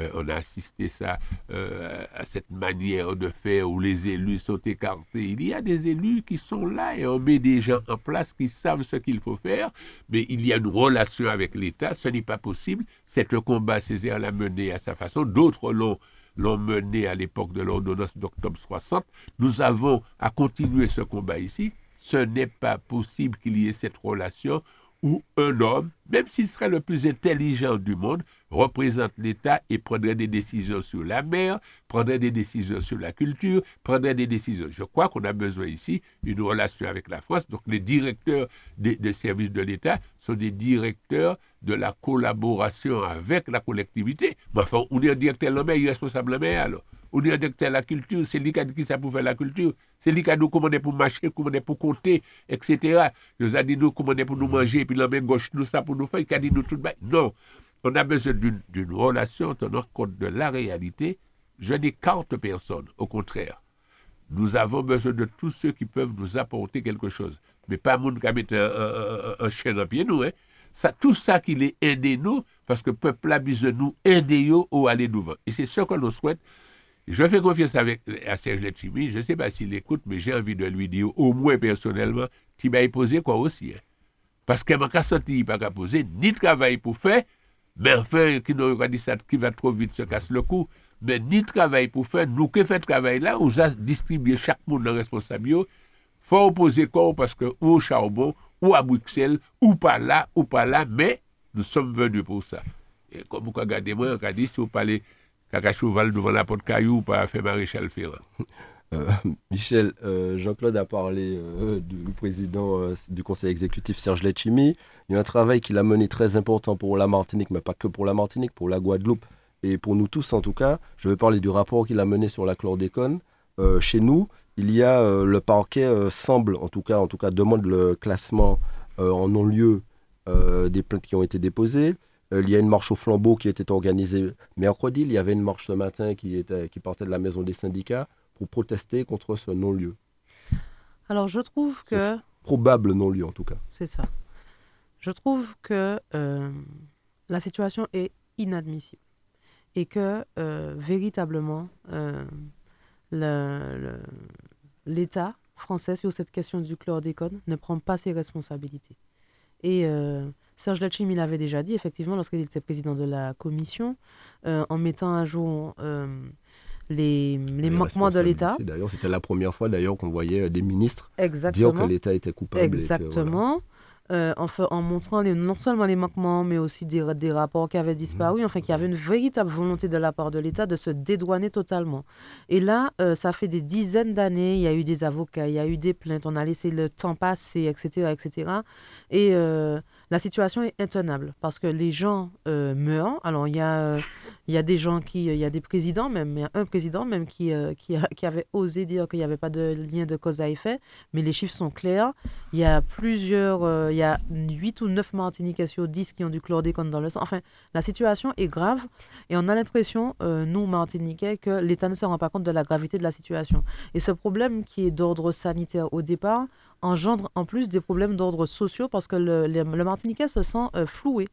Euh, on a assisté ça euh, à cette manière de faire où les élus sont écartés. Il y a des élus qui sont là et on met des gens en place qui savent ce qu'il faut faire, mais il y a une relation avec l'État. Ce n'est pas possible. C'est un combat, Césaire l'a mené à sa façon. D'autres l'ont l'ont mené à l'époque de l'ordonnance d'octobre 60. Nous avons à continuer ce combat ici. Ce n'est pas possible qu'il y ait cette relation où un homme, même s'il serait le plus intelligent du monde, représente l'État et prendrait des décisions sur la mer, prendrait des décisions sur la culture, prendrait des décisions. Je crois qu'on a besoin ici d'une relation avec la France. Donc les directeurs des, services de l'État sont des directeurs de la collaboration avec la collectivité. Mais enfin, on est un directeur de la mer, responsable de la mer alors. On dit que la culture, c'est lui qui ça pour faire la culture. C'est lui qui nous commandé pour marcher, commandé pour compter, etc. Il a dit nous commander pour nous manger, puis la main gauche, nous ça pour nous faire, il a dit nous tout. Non, on a besoin d'une relation tenant compte de la réalité. Je n'écarte personne, au contraire. Nous avons besoin de tous ceux qui peuvent nous apporter quelque chose. Mais pas monde qui un, un, chien dans pied nous. Hein. Tout ça qui les aide nous, parce que le peuple a besoin de nous aider ou aller devant. Et c'est ce que nous souhaitons. Je fais confiance avec, à Serge Letchimi. Je ne sais pas s'il écoute, mais j'ai envie de lui dire, au moins personnellement, tu m'as posé quoi aussi. Hein? Parce qu'elle m'a senti, il pas poser ni travail pour faire, mais enfin, qui nous dit qui va trop vite se casse le cou, mais ni travail pour faire. Nous qui fait travail là, on a distribué chaque monde dans responsable. Faut opposer quoi parce que au charbon, ou à Bruxelles, ou pas là, ou pas là, mais nous sommes venus pour ça. Et comme vous regardez moi, on a dit, si vous parlez caca cheval devant la porte caillou pas fait maréchal Ferrand. Euh, <laughs> Michel, euh, Jean-Claude a parlé euh, du président du conseil exécutif Serge Letchimi. Il y a un travail qu'il a mené très important pour la Martinique, mais pas que pour la Martinique, pour la Guadeloupe et pour nous tous en tout cas. Je vais parler du rapport qu'il a mené sur la chlordécone. chez nous, il y a le parquet semble, en tout cas, en tout cas, demande le classement en non-lieu des plaintes qui ont été déposées. Il y a une marche au flambeau qui était organisée mercredi. Il y avait une marche ce matin qui, était, qui partait de la maison des syndicats pour protester contre ce non-lieu. Alors je trouve que probable non-lieu en tout cas. C'est ça. Je trouve que euh, la situation est inadmissible et que euh, véritablement euh, l'État français sur cette question du chlordécone ne prend pas ses responsabilités. Et Serge Lachim, il avait déjà dit, effectivement, lorsqu'il était président de la commission, en mettant à jour les, les manquements de l'État. D'ailleurs, c'était la première fois d'ailleurs qu'on voyait des ministres Exactement. dire que l'État était coupable. Exactement. Euh, en, en, montrant les, non seulement les manquements, mais aussi des, des rapports qui avaient disparu. Mmh. Enfin, qu'il y avait une véritable volonté de la part de l'État de se dédouaner totalement. Et là, euh, ça fait des dizaines d'années, il y a eu des avocats, il y a eu des plaintes, on a laissé le temps passer, etc. etc. Et euh, la situation est intenable parce que les gens euh, meurent. Alors, il y, a, euh, y a des gens qui. Il y a des présidents, même, il y a un président même qui, euh, qui, qui, avait osé dire qu'il n'y avait pas de lien de cause à effet, mais les chiffres sont clairs. Il y a plusieurs. il y a 8 ou 9 Martiniquais sur 10 qui ont du chlordécone dans le sang. Enfin, la situation est grave et on a l'impression, nous, Martiniquais, que l'État ne se rend pas compte de la gravité de la situation. Et ce problème qui est d'ordre sanitaire au départ, engendre en plus des problèmes d'ordre sociaux parce que le, Martiniquais se sent euh, floué,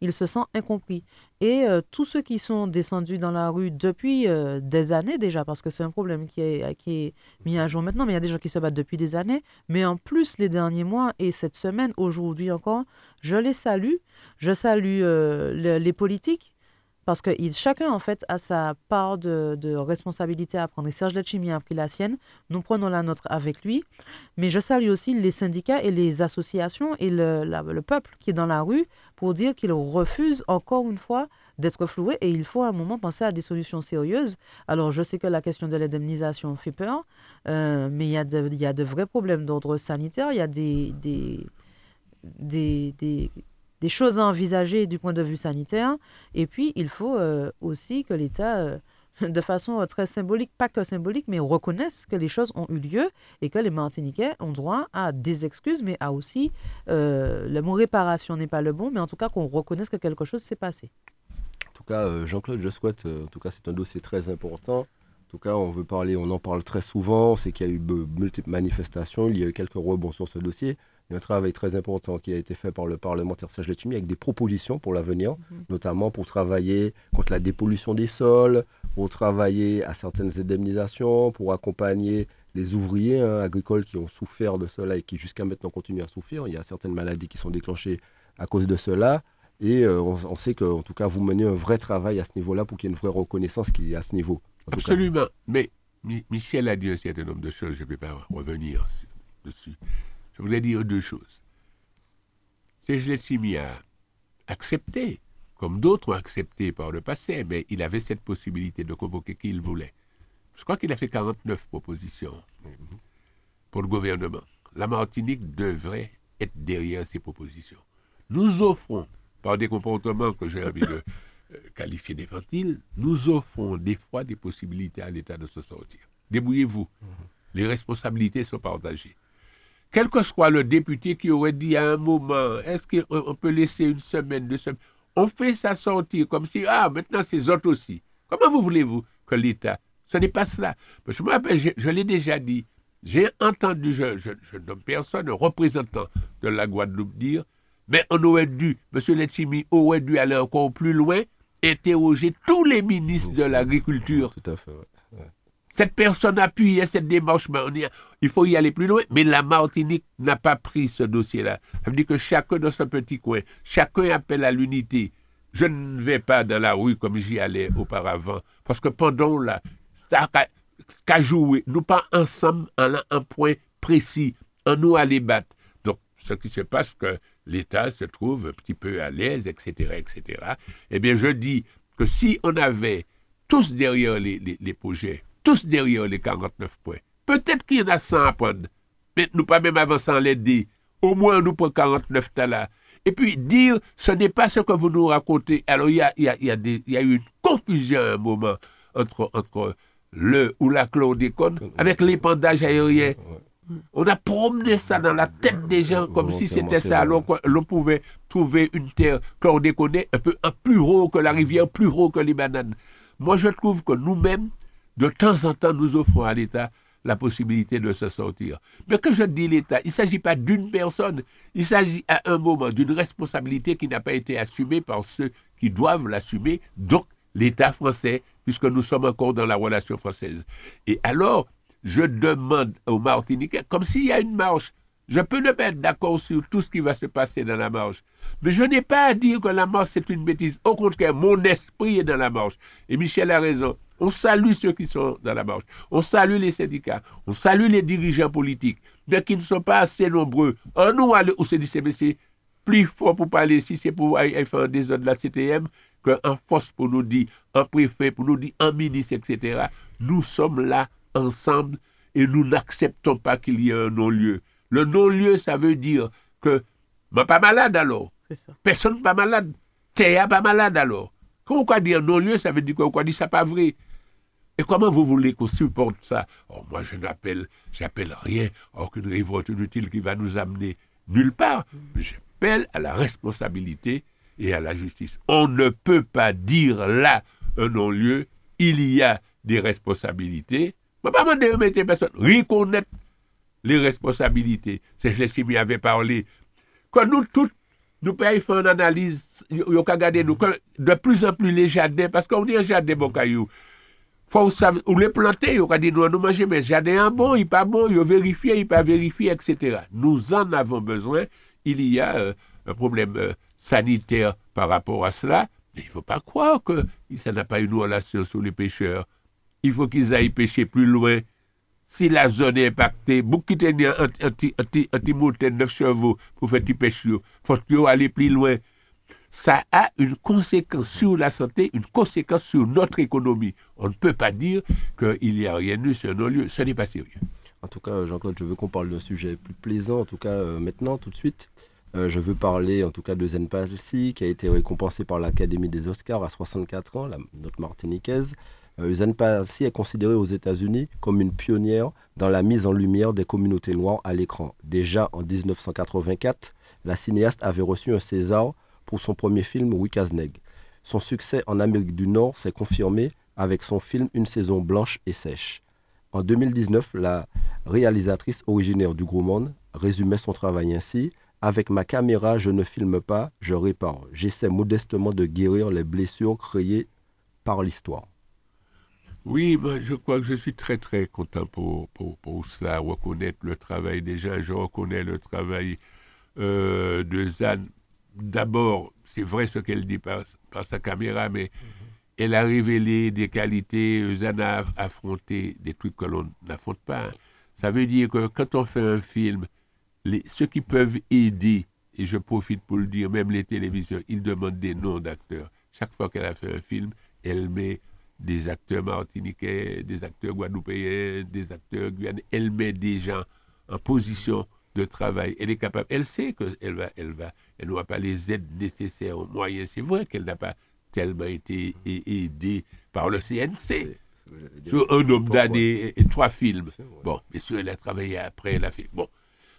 il se sent incompris. Et euh, tous ceux qui sont descendus dans la rue depuis euh, des années déjà, parce que c'est un problème qui est, qui est mis à jour maintenant, mais il y a des gens qui se battent depuis des années, mais en plus les derniers mois et cette semaine, aujourd'hui encore, je les salue. Je salue les politiques parce que chacun, en fait, a sa part de, responsabilité à prendre. Et Serge Letchimi a pris la sienne. Nous prenons la nôtre avec lui. Mais je salue aussi les syndicats et les associations et le, le peuple qui est dans la rue pour dire qu'il refuse encore une fois d'être floué et il faut à un moment penser à des solutions sérieuses. Alors, je sais que la question de l'indemnisation fait peur, euh, mais il y, a de, vrais problèmes d'ordre sanitaire. Il y a des choses à envisager du point de vue sanitaire. Et puis, il faut euh, aussi que l'État, euh, <laughs> de façon très symbolique, pas que symbolique, mais reconnaisse que les choses ont eu lieu et que les Martiniquais ont droit à des excuses, mais à aussi, euh, le mot réparation n'est pas le bon, mais en tout cas qu'on reconnaisse que quelque chose s'est passé. En tout cas, Jean-Claude, je souhaite, en tout cas, c'est un dossier très important. En tout cas, on veut parler, on en parle très souvent. C'est qu'il y a eu multiples manifestations, il y a eu quelques rebonds sur ce dossier. Il y a un travail très important qui a été fait par le parlementaire Serge Letchimi avec des propositions pour l'avenir, mhm. notamment pour travailler contre la dépollution des sols, pour travailler à certaines indemnisations, pour accompagner les ouvriers hein, agricoles qui ont souffert de cela et qui jusqu'à maintenant continuent à souffrir. Il y a certaines maladies qui sont déclenchées à cause de cela. Et euh, on, sait qu'en tout cas, vous menez un vrai travail à ce niveau-là pour qu'il y ait une vraie reconnaissance qui est à ce niveau. Absolument. Mais Michel a dit un certain nombre de choses, je ne vais pas revenir dessus je voulais dire deux choses. Serge a accepté, comme d'autres ont accepté par le passé, mais il avait cette possibilité de convoquer qui il voulait. Je crois qu'il a fait 49 propositions pour le gouvernement. La Martinique devrait être derrière ces propositions. Nous offrons, par des comportements que j'ai envie de euh, qualifier d'infantiles, nous offrons des fois des possibilités à l'État de se sortir. Débrouillez-vous. Les responsabilités sont partagées quel que soit le député qui aurait dit à un moment, est-ce qu'on peut laisser une semaine, deux semaines? On fait ça sortir comme si, ah, maintenant c'est autres aussi. Comment vous voulez-vous que l'État? Ce n'est pas cela. Je me rappelle, je, l'ai déjà dit, j'ai entendu, je, je, nomme personne, un représentant de la Guadeloupe dire, mais on aurait dû, M. Letchimi aurait dû aller encore plus loin, interroger tous les ministres de l'Agriculture. Tout à fait, cette personne appuyait cette démarche, il faut y aller plus loin. Mais la Martinique n'a pas pris ce dossier-là. Ça veut dire que chacun dans son petit coin, chacun appelle à l'unité. Je ne vais pas dans la rue comme j'y allais auparavant. Parce que pendant là, ça qu'à jouer, nous pas ensemble en un point précis, en nous aller battre. Donc, ce qui se passe, que l'État se trouve un petit peu à l'aise, etc., etc. Eh bien, je dis que si on avait tous derrière les projets, tous derrière les 49 points. Peut-être qu'il y en a 100 à prendre, mais nous pas même avançant les dés. Au moins, nous prenons 49 là. Et puis dire, ce n'est pas ce que vous nous racontez. Alors, il y a, y, a, y, a y a, eu une confusion à un moment entre, entre le ou la chlordécone avec l'épandage aérien. On a promené ça dans la tête des gens comme si c'était ça. Alors l'on pouvait trouver une terre chlordéconée un peu un plus haut que la rivière, plus haut que les bananes. Moi, je trouve que nous-mêmes, de temps en temps, nous offrons à l'État la possibilité de se sortir. Mais que je dis l'État, il ne s'agit pas d'une personne, il s'agit à un moment d'une responsabilité qui n'a pas été assumée par ceux qui doivent l'assumer, donc l'État français, puisque nous sommes encore dans la relation française. Et alors, je demande aux Martiniquais, comme s'il y a une marche, je peux me mettre d'accord sur tout ce qui va se passer dans la marche. Mais je n'ai pas à dire que la marche, c'est une bêtise. Au contraire, mon esprit est dans la marche. Et Michel a raison. On salue ceux qui sont dans la marche. On salue les syndicats. On salue les dirigeants politiques, mais qui ne sont pas assez nombreux. En nous, au CDCBC, plus fort pour parler, si c'est pour faire des de la CTM, qu'un force pour nous dire, un préfet pour nous dire, un ministre, etc. Nous sommes là ensemble et nous n'acceptons pas qu'il y ait un non-lieu. Le non-lieu, ça veut dire que, ben, pas malade alors. Personne pas malade. T'es pas malade alors. Quand on dit non-lieu, ça veut dire quoi? On dit ça pas vrai. Et comment vous voulez qu'on supporte ça? Oh, Moi, je n'appelle, j'appelle rien, aucune révolte inutile qui va nous amener nulle part. J'appelle à la responsabilité et à la justice. On ne peut pas dire là un non-lieu. Il y a des responsabilités. Je ne pas demander personne. Reconnaître les responsabilités. C'est ce qui m'y avait parlé. Quand nous tous, nous pouvons faire une analyse, nous regarder de plus en plus les jardins, parce qu'on dit un jardin bon caillou. Faut ou les planter, on dit nous, nous manger, mais jardin bon, il pas bon, il vérifier, il pas vérifier, etc. Nous en avons besoin. Il y a euh, un problème euh, sanitaire par rapport à cela, mais il ne faut pas croire que ça n'a pas une relation sur les pêcheurs. Il faut qu'ils aillent pêcher plus loin si la zone est impactée, beaucoup de petit moteur 9 chevaux pour faire du pêche, il faut aller plus loin. Ça a une conséquence sur la santé, une conséquence sur notre économie. On ne peut pas dire qu'il n'y a rien eu sur nos lieux. Ce n'est pas sérieux. En tout cas, Jean-Claude, je veux qu'on parle d'un sujet plus plaisant, en tout cas euh, maintenant, tout de suite. Euh, je veux parler en tout cas de Zen Palsy, qui a été récompensé par l'Académie des Oscars à 64 ans, notre martiniquaise. Usain euh, Palsy est considérée aux États-Unis comme une pionnière dans la mise en lumière des communautés noires à l'écran. Déjà en 1984, la cinéaste avait reçu un César pour son premier film Wikasneg. Son succès en Amérique du Nord s'est confirmé avec son film Une saison blanche et sèche. En 2019, la réalisatrice originaire du Gros Monde résumait son travail ainsi Avec ma caméra, je ne filme pas, je répare. J'essaie modestement de guérir les blessures créées par l'histoire. Oui, je crois que je suis très très content pour, pour, pour cela, reconnaître le travail des gens. Je reconnais le travail euh, de Zan. D'abord, c'est vrai ce qu'elle dit par, par, sa caméra, mais mhm. elle a révélé des qualités. Zan a affronté des trucs que l'on n'affronte pas. Ça veut dire que quand on fait un film, les, ceux qui peuvent aider, et je profite pour le dire, même les télévisions, ils demandent des noms d'acteurs. Chaque fois qu'elle a fait un film, elle met des acteurs martiniquais, des acteurs guadeloupéens, des acteurs guyanais. Elle met des gens en position de travail. Elle est capable, elle sait qu'elle va, elle va, elle n'aura pas les aides nécessaires aux moyens. C'est vrai qu'elle n'a pas tellement été aidée par le CNC. Sur un homme d'année et, trois films. Bon, bien sûr, elle a travaillé après, la film. Bon.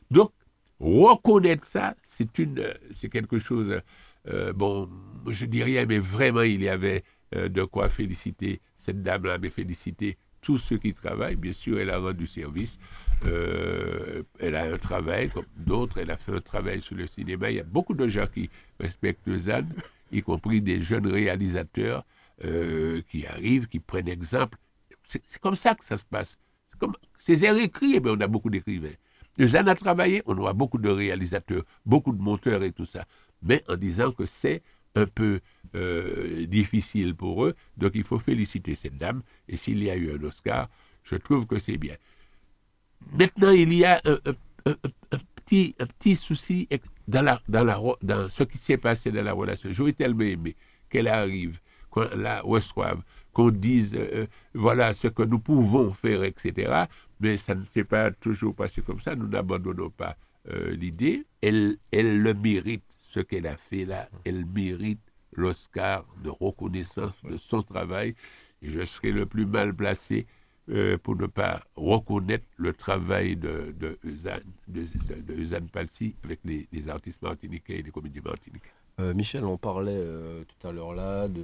Donc, reconnaître ça, c'est une, c'est quelque chose, euh, bon, je dis rien, mais vraiment, il y avait euh, de quoi féliciter cette dame-là, mais féliciter tous ceux qui travaillent. Bien sûr, elle a rendu service. Euh, elle a un travail comme d'autres. Elle a fait un travail sur le cinéma. Il y a beaucoup de gens qui respectent Zan, y compris des jeunes réalisateurs euh, qui arrivent, qui prennent exemple. C'est comme ça que ça se passe. C'est écrit, mais on a beaucoup d'écrivains. Zan a travaillé, on aura beaucoup de réalisateurs, beaucoup de monteurs et tout ça. Mais en disant que c'est un peu euh, difficile pour eux. Donc il faut féliciter cette dame. Et s'il y a eu un Oscar, je trouve que c'est bien. Maintenant, il y a un, petit, un petit souci dans, la, dans, la, dans ce qui s'est passé dans la relation. J'aurais tellement aimé qu'elle arrive, qu'on la reçoive, qu'on dise euh, euh, voilà ce que nous pouvons faire, etc. Mais ça ne s'est pas toujours passé comme ça. Nous n'abandonnons pas l'idée. Elle, elle le mérite ce qu'elle a fait là, elle mérite l'Oscar de reconnaissance de son travail. Et je serai le plus mal placé euh, pour ne pas reconnaître le travail de, de, de, Palsy avec les, artistes martiniquais et les comédiens martiniquais. Euh, Michel, on parlait euh, tout à l'heure là de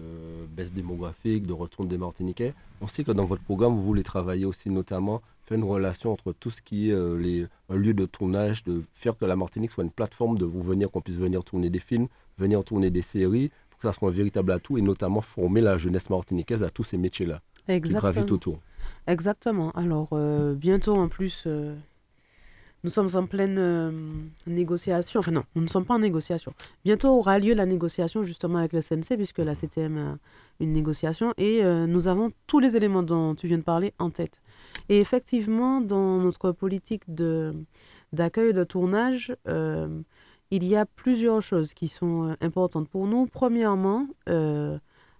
baisse démographique, de retour des Martiniquais. On sait que dans votre programme, vous voulez travailler aussi notamment faire une relation entre tout ce qui est euh, les, un lieu de tournage, de faire que la Martinique soit une plateforme de vous venir, qu'on puisse venir tourner des films, venir tourner des séries, ça soit un véritable atout et notamment former la jeunesse martiniquaise à tous ces métiers-là qui gravitent autour. Exactement. Alors, euh, bientôt en plus, euh, nous sommes en pleine euh, négociation. Enfin, non, nous ne sommes pas en négociation. Bientôt aura lieu la négociation justement avec le CNC, puisque la CTM a une négociation. Et nous avons tous les éléments dont tu viens de parler en tête. Et effectivement, dans notre politique d'accueil et de tournage, il y a plusieurs choses qui sont euh, importantes pour nous. Premièrement, euh,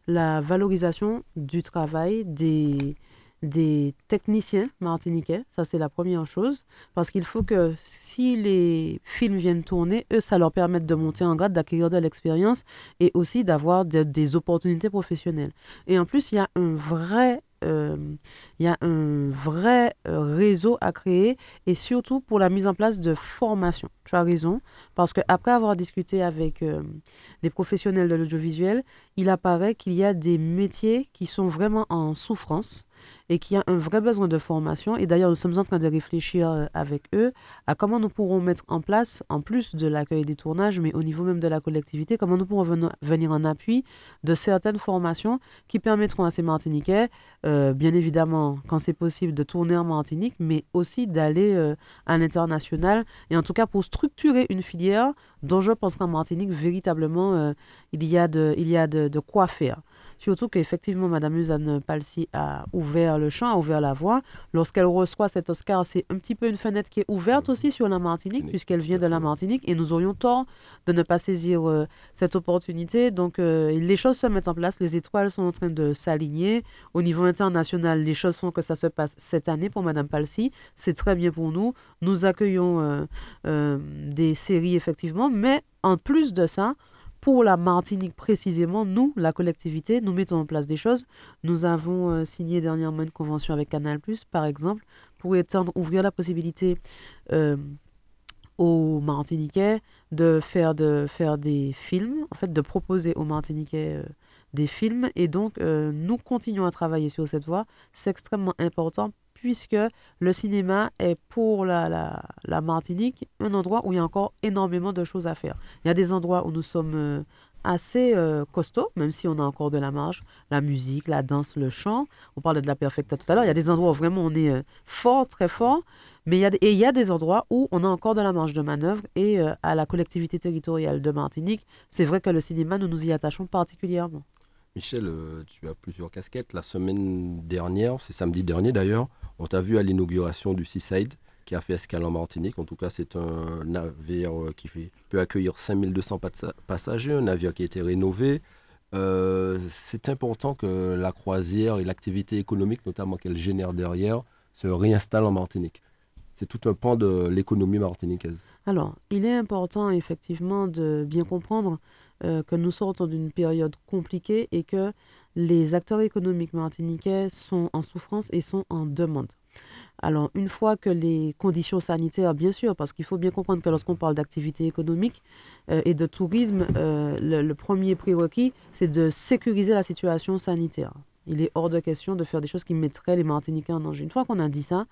la valorisation du travail des, des techniciens martiniquais. Ça, c'est la première chose. Parce qu'il faut que si les films viennent tourner, eux, ça leur permette de monter en grade, d'acquérir de l'expérience et aussi d'avoir de- des opportunités professionnelles. Et en plus, il y a un vrai... euh, il y a un vrai euh, réseau à créer et surtout pour la mise en place de formation. Tu as raison, parce qu'après avoir discuté avec euh, les professionnels de l'audiovisuel, il apparaît qu'il y a des métiers qui sont vraiment en souffrance et qu'il y a un vrai besoin de formation. Et d'ailleurs, nous sommes en train de réfléchir euh, avec eux à comment nous pourrons mettre en place, en plus de l'accueil des tournages, mais au niveau même de la collectivité, comment nous pourrons ven- venir en appui de certaines formations qui permettront à ces Martiniquais, euh, bien évidemment, quand c'est possible, de tourner en Martinique, mais aussi d'aller euh, à l'international, et en tout cas pour structurer une filière dont je pense qu'en Martinique, véritablement, il y a de, il y a de quoi faire. Surtout qu'effectivement, Madame Suzanne Palsy a ouvert le champ, a ouvert la voie. Lorsqu'elle reçoit cet Oscar, c'est un petit peu une fenêtre qui est ouverte aussi sur la Martinique, puisqu'elle vient de la Martinique, et nous aurions tort de ne pas saisir euh, cette opportunité. Donc, euh, les choses se mettent en place, les étoiles sont en train de s'aligner. Au niveau international, les choses font que ça se passe cette année pour Madame Palsy. C'est très bien pour nous. Nous accueillons euh, des séries, effectivement, mais en plus de ça, pour la Martinique précisément, nous, la collectivité, nous mettons en place des choses. Nous avons euh, signé dernièrement une convention avec Canal+, par exemple, pour ouvrir la possibilité euh, aux Martiniquais de faire, de faire des films, en fait, de proposer aux Martiniquais euh, des films. Et donc, nous continuons à travailler sur cette voie. C'est extrêmement important puisque le cinéma est pour la, la, Martinique un endroit où il y a encore énormément de choses à faire. Il y a des endroits où nous sommes euh, assez euh, costauds, même si on a encore de la marge. La musique, la danse, le chant. On parlait de la perfecta tout à l'heure. Il y a des endroits où vraiment on est euh, fort, très fort. Mais il y, a, et il y a des endroits où on a encore de la marge de manœuvre. Et à la collectivité territoriale de Martinique, c'est vrai que le cinéma, nous nous y attachons particulièrement. Michel, euh, tu as plusieurs casquettes. La semaine dernière, c'est samedi dernier d'ailleurs, on t'a vu à l'inauguration du Seaside qui a fait escale en Martinique. En tout cas, c'est un navire euh, qui peut accueillir 5200 passa- passagers, un navire qui a été rénové. Euh, c'est important que la croisière et l'activité économique, notamment qu'elle génère derrière, se réinstallent en Martinique. C'est tout un pan de l'économie martiniquaise. Alors, il est important effectivement de bien comprendre euh, que nous sortons d'une période compliquée et que les acteurs économiques martiniquais sont en souffrance et sont en demande. Alors, une fois que les conditions sanitaires, bien sûr, parce qu'il faut bien comprendre que lorsqu'on parle d'activité économique euh, et de tourisme, euh, le, le premier prérequis, c'est de sécuriser la situation sanitaire. Il est hors de question de faire des choses qui mettraient les Martiniquais en danger. Une fois qu'on a dit ça,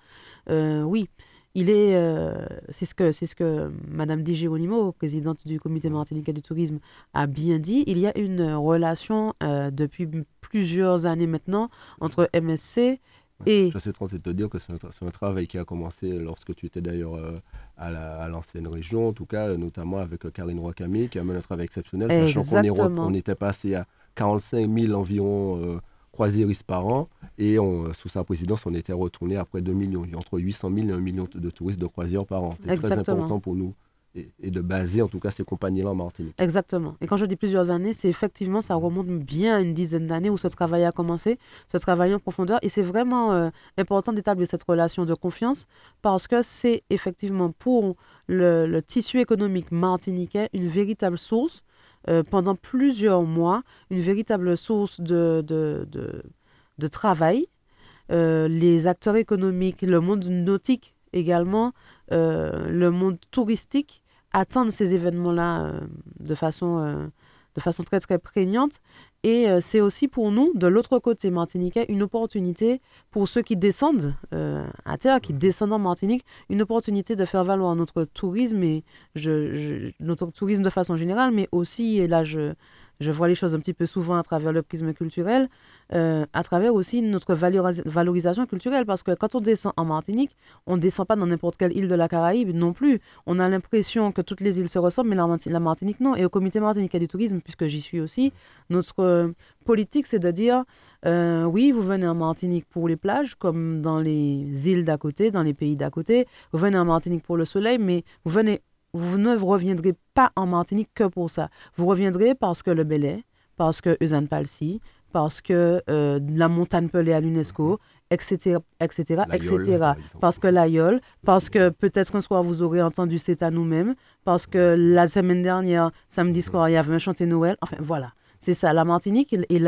oui, il est, euh, c'est ce que c'est ce que Madame Di Geronimo, présidente du Comité martiniquais du tourisme, a bien dit. Il y a une relation euh, depuis plusieurs années maintenant entre MSC et Je sais trop de te dire que c'est un, tra- c'est un travail qui a commencé lorsque tu étais d'ailleurs euh, à la- à l'ancienne région, en tout cas, notamment avec Karine Roicami, qui a mené un travail exceptionnel, sachant qu'on est re- Exactement. on était passé à 45 000 environ croisiéristes par an, et on- sous sa présidence, on était retourné à près de 2 millions, entre 800 000 et 1 million de touristes de croisière par an. C'est très important pour nous, et, et de baser en tout cas ces compagnies-là en Martinique. Exactement. Et quand je dis plusieurs années, c'est effectivement, ça remonte bien à une dizaine d'années où ce travail a commencé, ce travail en profondeur. Et c'est vraiment euh, important d'établir cette relation de confiance parce que c'est effectivement pour le, le tissu économique martiniquais une véritable source, euh, pendant plusieurs mois, une véritable source de, de, de, travail. Euh, les acteurs économiques, le monde nautique également, euh, le monde touristique attendent ces événements-là de, façon, de façon très très prégnante. Et euh, c'est aussi pour nous, de l'autre côté martiniquais, une opportunité pour ceux qui descendent euh, à terre, qui descendent en Martinique, une opportunité de faire valoir notre tourisme et je, notre tourisme de façon générale, mais aussi, et là je, je vois les choses un petit peu souvent à travers le prisme culturel, euh, à travers aussi notre valorisation culturelle. Parce que quand on descend en Martinique, on ne descend pas dans n'importe quelle île de la Caraïbe non plus. On a l'impression que toutes les îles se ressemblent, mais la, Martinique, non. Et au comité martiniquais du tourisme, puisque j'y suis aussi, notre euh, politique, c'est de dire, euh, oui, vous venez en Martinique pour les plages, comme dans les îles d'à côté, dans les pays d'à côté. Vous venez en Martinique pour le soleil, mais vous venez vous ne reviendrez pas en Martinique que pour ça. Vous reviendrez parce que le Belay, parce que Usain Palsy, parce que euh, la montagne pelée à l'UNESCO, etc., etc., etc. Parce que l'aïeul, parce que peut-être qu'un soir vous aurez entendu c'est à nous-mêmes, parce que la semaine dernière, samedi soir, il y avait un chantier Noël. Enfin, voilà. C'est ça, la Martinique et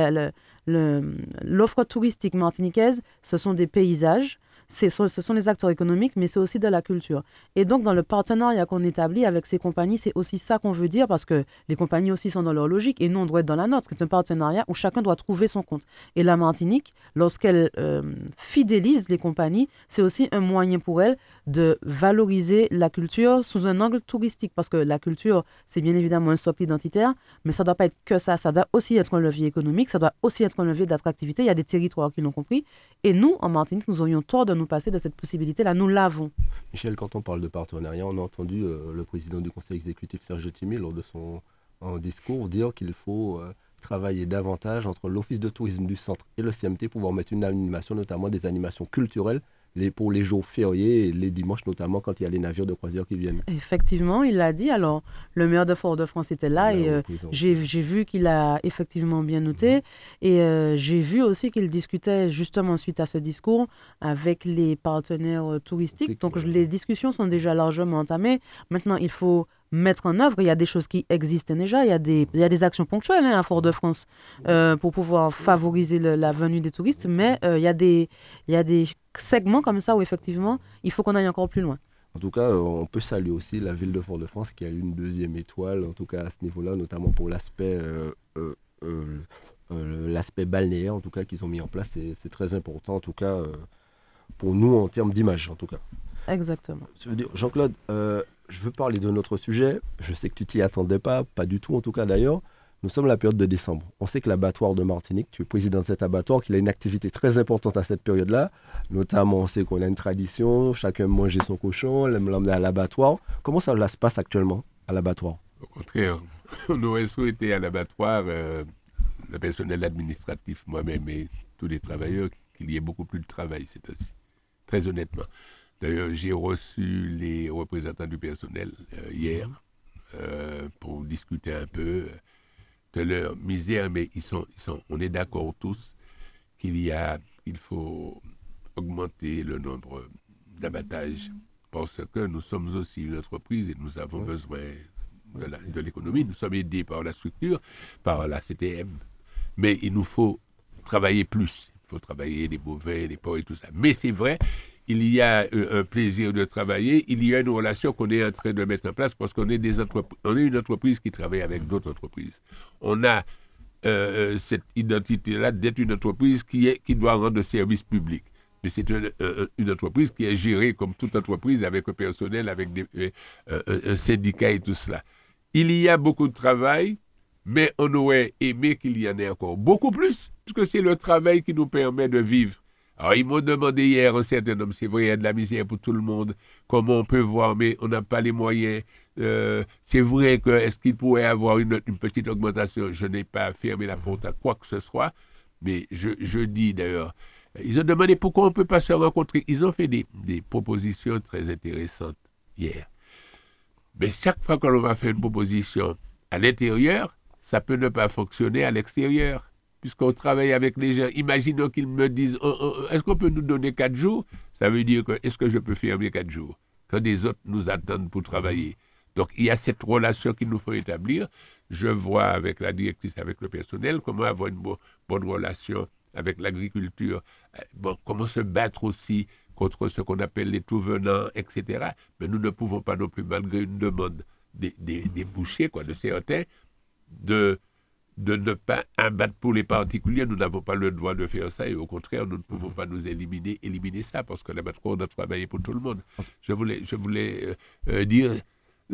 l'offre touristique martiniquaise, ce sont des paysages, ce sont les acteurs économiques, mais c'est aussi de la culture. Et donc, dans le partenariat qu'on établit avec ces compagnies, c'est aussi ça qu'on veut dire, parce que les compagnies aussi sont dans leur logique, et nous, on doit être dans la nôtre. C'est un partenariat où chacun doit trouver son compte. Et la Martinique, lorsqu'elle euh, fidélise les compagnies, c'est aussi un moyen pour elle de valoriser la culture sous un angle touristique, parce que la culture, c'est bien évidemment un socle identitaire, mais ça ne doit pas être que ça. Ça doit aussi être un levier économique, ça doit aussi être un levier d'attractivité. Il y a des territoires qui l'ont compris. Et nous, en Martinique, nous aurions tort de nous passer de cette possibilité-là. Nous l'avons. Michel, quand on parle de partenariat, on a entendu euh, le président du conseil exécutif, Serge Timmy, lors de son discours, dire qu'il faut euh, travailler davantage entre l'office de tourisme du centre et le CMT pour pouvoir mettre une animation, notamment des animations culturelles les, pour les jours fériés et les dimanches notamment quand il y a les navires de croisière qui viennent. Effectivement, il l'a dit. Alors, le maire de Fort-de-France était là et euh, j'ai vu qu'il a effectivement bien noté. Mhm. Et euh, j'ai vu aussi qu'il discutait justement suite à ce discours avec les partenaires euh, touristiques. Donc, les discussions sont déjà largement entamées. Maintenant, il faut mettre en œuvre. Il y a des choses qui existent déjà. Il y a des, il y a des actions ponctuelles hein, à Fort-de-France pour pouvoir favoriser la venue des touristes. Mais il, y a des, il y a des segments comme ça où effectivement, il faut qu'on aille encore plus loin. En tout cas, euh, on peut saluer aussi la ville de Fort-de-France qui a eu une deuxième étoile, en tout cas à ce niveau-là, notamment pour l'aspect euh, euh, l'aspect balnéaire, en tout cas, qu'ils ont mis en place. C'est très important, en tout cas, pour nous, en termes d'image, en tout cas. Exactement. Jean-Claude, je veux parler de notre sujet. Je sais que tu t'y attendais pas, pas du tout, en tout cas d'ailleurs. Nous sommes à la période de décembre. On sait que l'abattoir de Martinique, tu es président de cet abattoir, qu'il a une activité très importante à cette période-là. Notamment, on sait qu'on a une tradition, chacun manger son cochon, l'emmener à l'abattoir. Comment ça se passe actuellement à l'abattoir? Au contraire, <laughs> on aurait souhaité à l'abattoir, euh, le personnel administratif, moi-même et tous les travailleurs, qu'il y ait beaucoup plus de travail, c'est aussi, très honnêtement. D'ailleurs, j'ai reçu les représentants du personnel euh, hier euh, pour discuter un peu de leur misère, mais ils sont, ils sont, on est d'accord tous qu'il y a, il faut augmenter le nombre d'abattages parce que nous sommes aussi une entreprise et nous avons besoin de l'économie. Nous sommes aidés par la structure, par la CTM, mais il nous faut travailler plus. Il faut travailler les bovins, les porcs et tout ça. Mais c'est vrai, il y a euh, un plaisir de travailler, il y a une relation qu'on est en train de mettre en place parce qu'on est, une entreprise qui travaille avec d'autres entreprises. On a euh, cette identité-là d'être une entreprise qui, doit rendre service public. Mais c'est une, entreprise qui est gérée comme toute entreprise avec un personnel, avec des, euh, un syndicat et tout cela. Il y a beaucoup de travail, mais on aurait aimé qu'il y en ait encore beaucoup plus, puisque c'est le travail qui nous permet de vivre. Alors, ils m'ont demandé hier un certain nombre, c'est vrai, il y a de la misère pour tout le monde, comment on peut voir, mais on n'a pas les moyens. Euh, c'est vrai que, est-ce qu'il pourrait avoir une, petite augmentation? Je n'ai pas fermé la porte à quoi que ce soit, mais je, dis d'ailleurs, ils ont demandé pourquoi on ne peut pas se rencontrer. Ils ont fait des, des propositions très intéressantes hier. Mais chaque fois qu'on va faire une proposition à l'intérieur, ça peut ne pas fonctionner à l'extérieur puisqu'on travaille avec les gens. Imaginons qu'ils me disent oh, oh, oh, est-ce qu'on peut nous donner quatre jours? Ça veut dire que est-ce que je peux fermer quatre jours? Quand des autres nous attendent pour travailler. Donc il y a cette relation qu'il nous faut établir. Je vois avec la directrice, avec le personnel, comment avoir une bonne relation avec l'agriculture, euh, comment se battre aussi contre ce qu'on appelle les tout-venants, etc. Mais nous ne pouvons pas non plus, malgré une demande des bouchers, quoi, de certains, de de ne pas abattre pour les particuliers. Nous n'avons pas le droit de faire ça et au contraire, nous ne pouvons pas nous éliminer, éliminer ça parce que l'abattoir, on a travaillé pour tout le monde. Je voulais, je voulais euh, euh, dire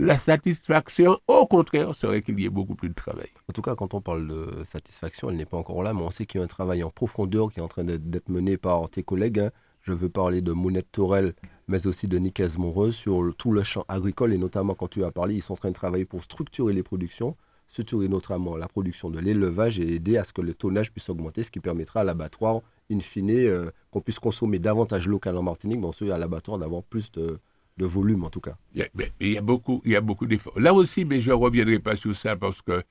la satisfaction, au contraire, serait qu'il y ait beaucoup plus de travail. En tout cas, quand on parle de satisfaction, elle n'est pas encore là, mais on sait qu'il y a un travail en profondeur qui est en train d'être mené par tes collègues. Hein. Je veux parler de Mounette Torel, mais aussi de Nicaise Monreuse sur tout le champ agricole et notamment quand tu as parlé, ils sont en train de travailler pour structurer les productions, structurer notamment la production de l'élevage et aider à ce que le tonnage puisse augmenter, ce qui permettra à l'abattoir, in fine, euh, qu'on puisse consommer davantage local en Martinique, mais ensuite à l'abattoir d'avoir plus de, volume en tout cas. Il y a, beaucoup, beaucoup d'efforts. Là aussi, mais je ne reviendrai pas sur ça parce que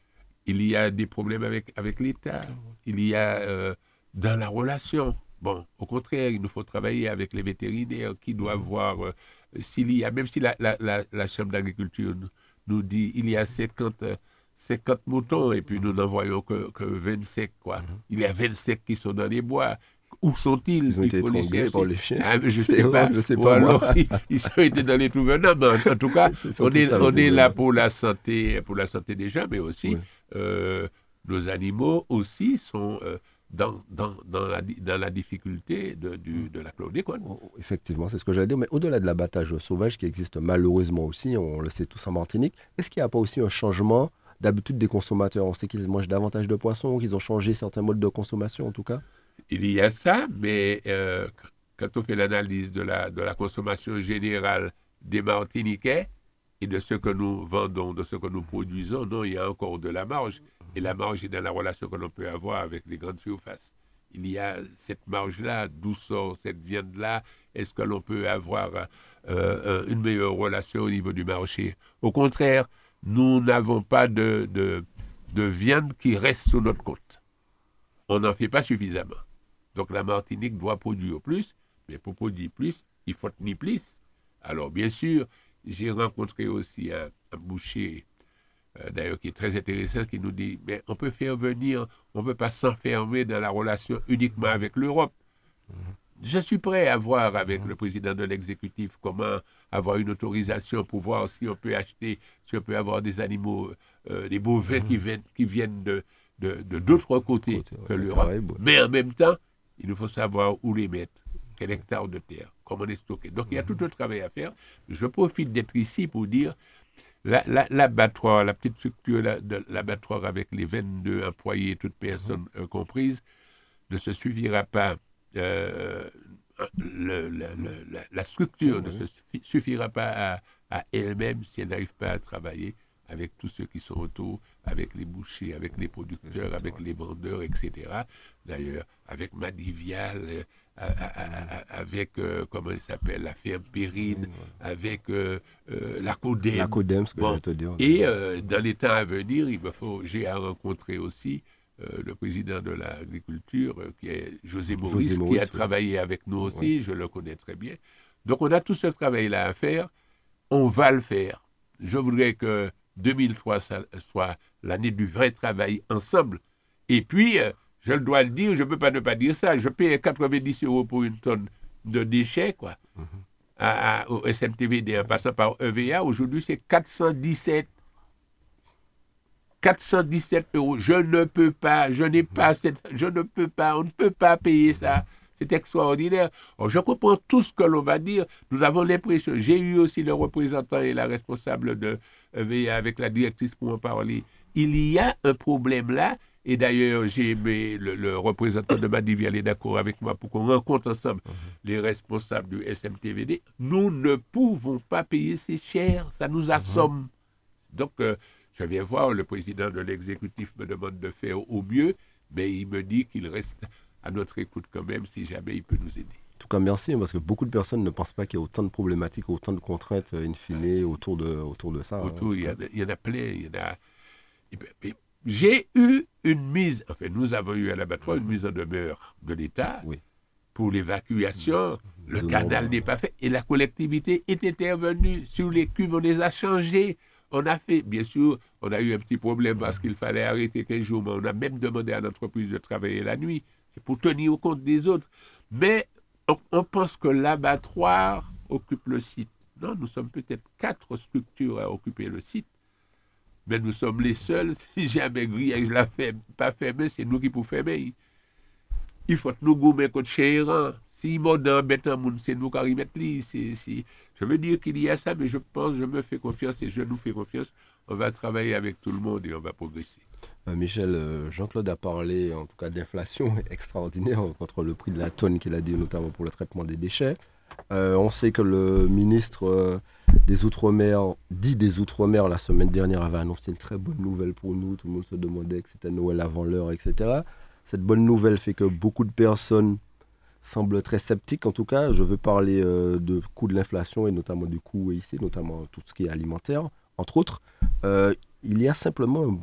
il y a des problèmes avec, avec l'État. Il y a euh, dans la relation. Bon, au contraire, il nous faut travailler avec les vétérinaires qui doivent voir euh, s'il y a, même si la, la, la, Chambre d'agriculture nous, dit il y a 50, 50 moutons et puis nous n'en voyons que, que 25. Quoi. Mm-hmm. Il y a 25 qui sont dans les bois. Où sont-ils? Ils ont été étranglés par les chiens. Ah, je ne sais pas. Je sais pas ils, ils, ont été dans les trous En, tout cas, <laughs> on est, on est là pour la santé, pour la santé des gens, mais aussi euh, nos animaux aussi sont euh, dans, dans, dans, la, dans la difficulté de, du, de la chlordécone. Oh, oh, effectivement, c'est ce que j'allais dire. Mais au-delà de l'abattage sauvage qui existe malheureusement aussi, on le sait tous en Martinique, est-ce qu'il n'y a pas aussi un changement d'habitude des consommateurs On sait qu'ils mangent davantage de poissons, qu'ils ont changé certains modes de consommation en tout cas il y a ça, mais euh, quand on fait l'analyse de la, de la consommation générale des Martiniquais et de ce que nous vendons, de ce que nous produisons, non, il y a encore de la marge. Et la marge est dans la relation que l'on peut avoir avec les grandes surfaces. Il y a cette marge-là, d'où sort cette viande-là? Est-ce que l'on peut avoir euh, euh, une meilleure relation au niveau du marché? Au contraire, nous n'avons pas de, de, de viande qui reste sous notre côte. On n'en fait pas suffisamment. Donc la Martinique doit produire plus, mais pour produire plus, il faut tenir plus. Alors bien sûr, j'ai rencontré aussi un, boucher, euh, d'ailleurs qui est très intéressant, qui nous dit, mais on peut faire venir, on ne peut pas s'enfermer dans la relation uniquement avec l'Europe. Je suis prêt à voir avec le président de l'exécutif comment avoir une autorisation pour voir si on peut acheter, si on peut avoir des animaux, euh, des bovins qui, viennent, qui viennent de d'autres côtés que l'Europe. Mais en même temps, il nous faut savoir où les mettre, quel hectare de terre, comment les stocker. Donc il y a tout un travail à faire. Je profite d'être ici pour dire l'abattoir, la, petite structure de l'abattoir avec les 22 employés, toutes personnes mhm. euh, comprises, ne se suffira pas. Euh, la, structure ne se suffira pas à elle-même si elle n'arrive pas à travailler avec tous ceux qui sont autour, avec les bouchers, avec les producteurs, avec les vendeurs, etc. D'ailleurs, avec Madivial, euh, avec, euh, comment il s'appelle, la ferme Périne, avec euh, la CODEM. La CODEM, ce que je te dire. Et dans les temps à venir, il me faut, j'ai à rencontrer aussi le président de l'agriculture, qui est José Maurice, qui a travaillé avec nous aussi, je le connais très bien. Donc on a tout ce travail-là à faire, on va le faire. Je voudrais que 2003 soit l'année du vrai travail ensemble. Et puis, euh, je dois le dire, je ne peux pas ne pas dire ça, je paye 90 euros pour une tonne de déchets, quoi. Mm au SMTVD en passant par EVA, aujourd'hui c'est 417. 417 euros. Je ne peux pas, je n'ai pas cette, je ne peux pas, on ne peut pas payer ça. C'est extraordinaire. je comprends tout ce que l'on va dire. Nous avons l'impression, j'ai eu aussi le représentant et la responsable de, avec la directrice pour en parler. Il y a un problème là. Et d'ailleurs, j'ai aimé le, représentant de Madivi aller d'accord avec moi pour qu'on rencontre ensemble mhm. les responsables du SMTVD. Nous ne pouvons pas payer ces cher, ça nous assomme. Mhm. Donc, euh, je viens voir, le président de l'exécutif me demande de faire au mieux, mais il me dit qu'il reste à notre écoute quand même si jamais il peut nous aider tout cas, merci, parce que beaucoup de personnes ne pensent pas qu'il y a autant de problématiques, autant de contraintes, in fine, autour de, autour de ça. Hein, autour, il, y en a, plein. J'ai eu une mise, enfin, nous avons eu à l'abattoir une mise en demeure de l'État pour l'évacuation. Le canal n'est pas fait et la collectivité est intervenue sur les cuves, on les a changées. On a fait, bien sûr, on a eu un petit problème parce qu'il fallait arrêter 15 jours, mais on a même demandé à l'entreprise de travailler la nuit. C'est pour tenir compte des autres. Mais on, pense que l'abattoir occupe le site. Non, nous sommes peut-être quatre structures à occuper le site. mais nous sommes les seuls. <laughs> Si jamais grillage l'a fait, pas fermé, c'est nous qui pouvons fermer. Il faut que nous gommer contre Chéran. Si mon bête monde, c'est nous qui remettre li. Je veux dire qu'il y a ça, mais je pense, je me fais confiance et je nous fais confiance. On va travailler avec tout le monde et on va progresser. Euh, Michel, euh, Jean-Claude a parlé en tout cas d'inflation <laughs> extraordinaire contre le prix de la tonne qu'il a dit, notamment pour le traitement des déchets. Euh, on sait que le ministre des Outre-mer, dit des Outre-mer, la semaine dernière avait annoncé une très bonne nouvelle pour nous. Tout le monde se demandait que c'était Noël avant l'heure, etc. Cette bonne nouvelle fait que beaucoup de personnes semblent très sceptiques. En tout cas, je veux parler euh, de coût de l'inflation et notamment du coût ici, notamment tout ce qui est alimentaire, entre autres. Euh, il y a simplement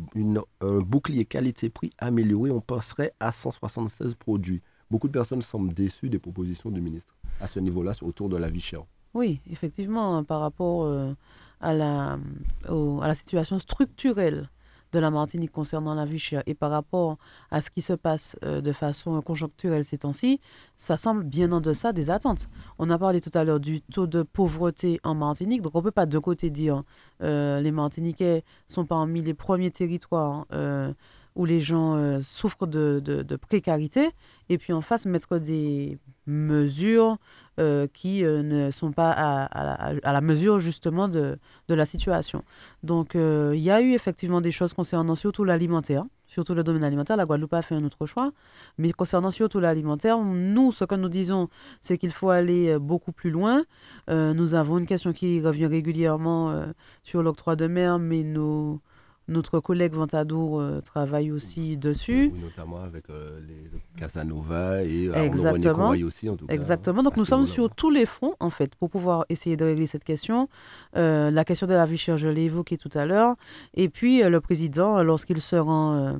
un bouclier qualité-prix amélioré. On passerait à 176 produits. Beaucoup de personnes semblent déçues des propositions du ministre à ce niveau-là, autour de la vie chère. Oui, effectivement, par rapport euh, à la situation structurelle de la Martinique concernant la vie et par rapport à ce qui se passe euh, de façon conjoncturelle ces temps-ci, ça semble bien en deçà des attentes. On a parlé tout à l'heure du taux de pauvreté en Martinique, donc on ne peut pas de côté dire euh, les Martiniquais sont parmi les premiers territoires euh, où les gens souffrent de, de, précarité, et puis en face mettre des mesures euh, qui euh, ne sont pas à, la mesure justement de, de la situation. Donc euh, il y a eu effectivement des choses concernant surtout l'alimentaire, surtout le domaine alimentaire. La Guadeloupe a fait un autre choix, mais concernant surtout l'alimentaire, nous, ce que nous disons, c'est qu'il faut aller beaucoup plus loin. nous avons une question qui revient régulièrement sur l'octroi de mer, mais nos notre collègue Ventadour euh, travaille aussi dessus. notamment avec euh, les Casanova et euh, Exactement. aussi, en tout cas. Exactement. Donc nous sommes sur tous les fronts, en fait, pour pouvoir essayer de régler cette question. la question de la vie chère, je l'ai évoquée tout à l'heure. Et puis, le président, lorsqu'il se rend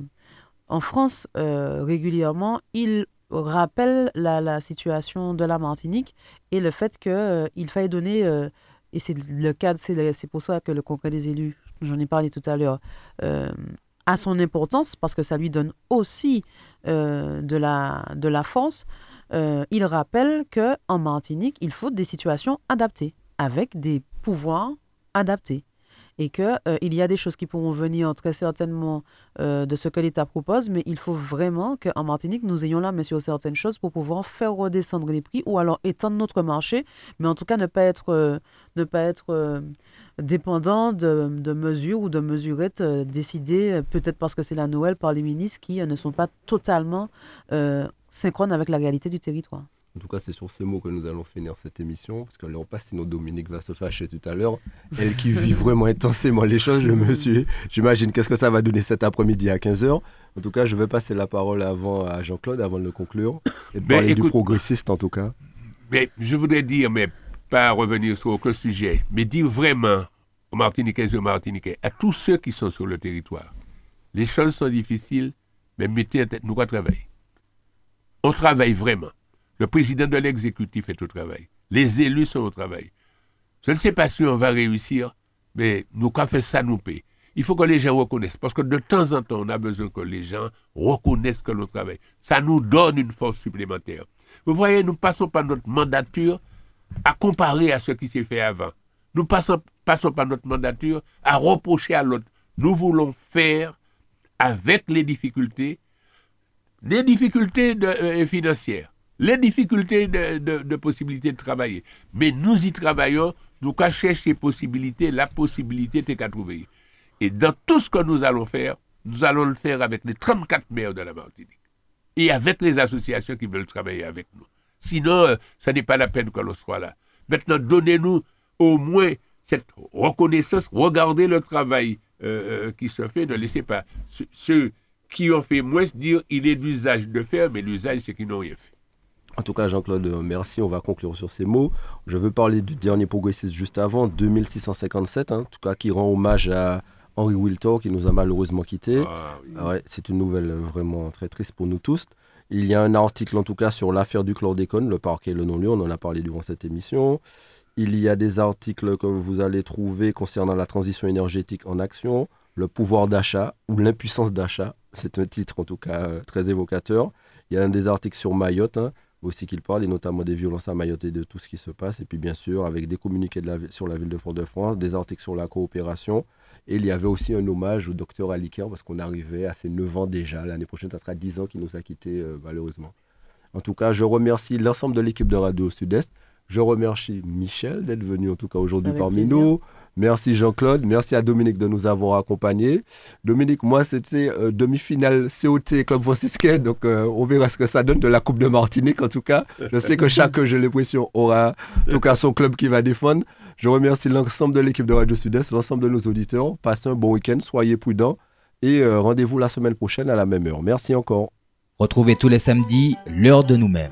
en France régulièrement, il rappelle la, la, situation de la Martinique et le fait qu'il faille donner, et c'est le cadre, c'est pour ça que le Congrès des élus j'en ai parlé tout à l'heure, euh, a son importance parce que ça lui donne aussi euh, de, la, force. Euh, il rappelle que en Martinique, il faut des situations adaptées, avec des pouvoirs adaptés et qu'il euh, il y a des choses qui pourront venir très certainement euh, de ce que l'État propose, mais il faut vraiment qu'en Martinique, nous ayons la main certaines choses pour pouvoir faire redescendre les prix ou alors étendre notre marché, mais en tout cas ne pas être, euh, ne pas être dépendant de, de, mesures ou de mesurettes décidées, peut-être parce que c'est la Noël, par les ministres qui ne sont pas totalement synchrones avec la réalité du territoire. En tout cas, c'est sur ces mots que nous allons finir cette émission, parce que là, on passe, sinon Dominique va se fâcher tout à l'heure. Elle qui vit <laughs> vraiment intensément les choses, je me suis, j'imagine qu'est-ce que ça va donner cet après-midi à 15h. En tout cas, je vais passer la parole avant à Jean-Claude, avant de le conclure, et de parler du progressiste en tout cas. Mais je voudrais dire, mais pas revenir sur aucun sujet, mais dire vraiment aux Martiniquais et aux Martiniquais, à tous ceux qui sont sur le territoire, les choses sont difficiles, mais mettez en tête, nous on travailler. On travaille vraiment. Le président de l'exécutif est au travail. Les élus sont au travail. Je ne sais pas si on va réussir, mais nous, quand fait ça, nous paie. Il faut que les gens reconnaissent, parce que de temps en temps, on a besoin que les gens reconnaissent que nous travaillons. Ça nous donne une force supplémentaire. Vous voyez, nous passons pas notre mandature à comparer à ce qui s'est fait avant. Nous passons, passons pas notre mandature à reprocher à l'autre. Nous voulons faire avec les difficultés, les difficultés euh, financières, les difficultés de, de, possibilité de travailler. Mais nous y travaillons, nous cachons ces possibilités, la possibilité de qu'à trouver. Et dans tout ce que nous allons faire, nous allons le faire avec les 34 maires de la Martinique et avec les associations qui veulent travailler avec nous. Sinon, euh, ce n'est pas la peine que l'on soit là. Maintenant, donnez-nous au moins cette reconnaissance, regardez le travail euh, euh, qui se fait, ne laissez pas ceux qui ont fait moins dire il est d'usage de faire, mais l'usage c'est qu'ils n'ont rien fait. En tout cas, Jean-Claude, merci. On va conclure sur ces mots. Je veux parler du dernier progressiste juste avant, 2657, hein, en tout cas qui rend hommage à Henri Wiltor qui nous a malheureusement quittés. Ah, ouais, c'est une nouvelle vraiment très triste pour nous tous. Il y a un article en tout cas sur l'affaire du chlordécone, le parquet et le non-lieu, on en a parlé durant cette émission. Il y a des articles que vous allez trouver concernant la transition énergétique en action, le pouvoir d'achat ou l'impuissance d'achat. C'est un titre en tout cas euh, très évocateur. Il y a un des articles sur Mayotte, hein, aussi qu'il parle, et notamment des violences à Mayotte et de tout ce qui se passe. Et puis bien sûr, avec des communiqués de la, sur la ville de Fort-de-France, des articles sur la coopération. Et il y avait aussi un hommage au docteur Aliker, parce qu'on arrivait à ses 9 ans déjà. L'année prochaine, ça sera 10 ans qu'il nous a quittés euh, malheureusement. En tout cas, je remercie l'ensemble de l'équipe de Radio Sud-Est. Je remercie Michel d'être venu en tout cas aujourd'hui parmi nous. Merci Jean-Claude, merci à Dominique de nous avoir accompagnés. Dominique, moi c'était euh, demi-finale COT Club franciscain, donc euh, on verra ce que ça donne de la Coupe de Martinique en tout cas. Je sais que chacun, j'ai l'impression, aura en tout cas son club qui va défendre. Je remercie l'ensemble de l'équipe de Radio Sud-Est, l'ensemble de nos auditeurs. Passez un bon week-end, soyez prudents et euh, rendez-vous la semaine prochaine à la même heure. Merci encore. Retrouvez tous les samedis l'heure de nous-mêmes.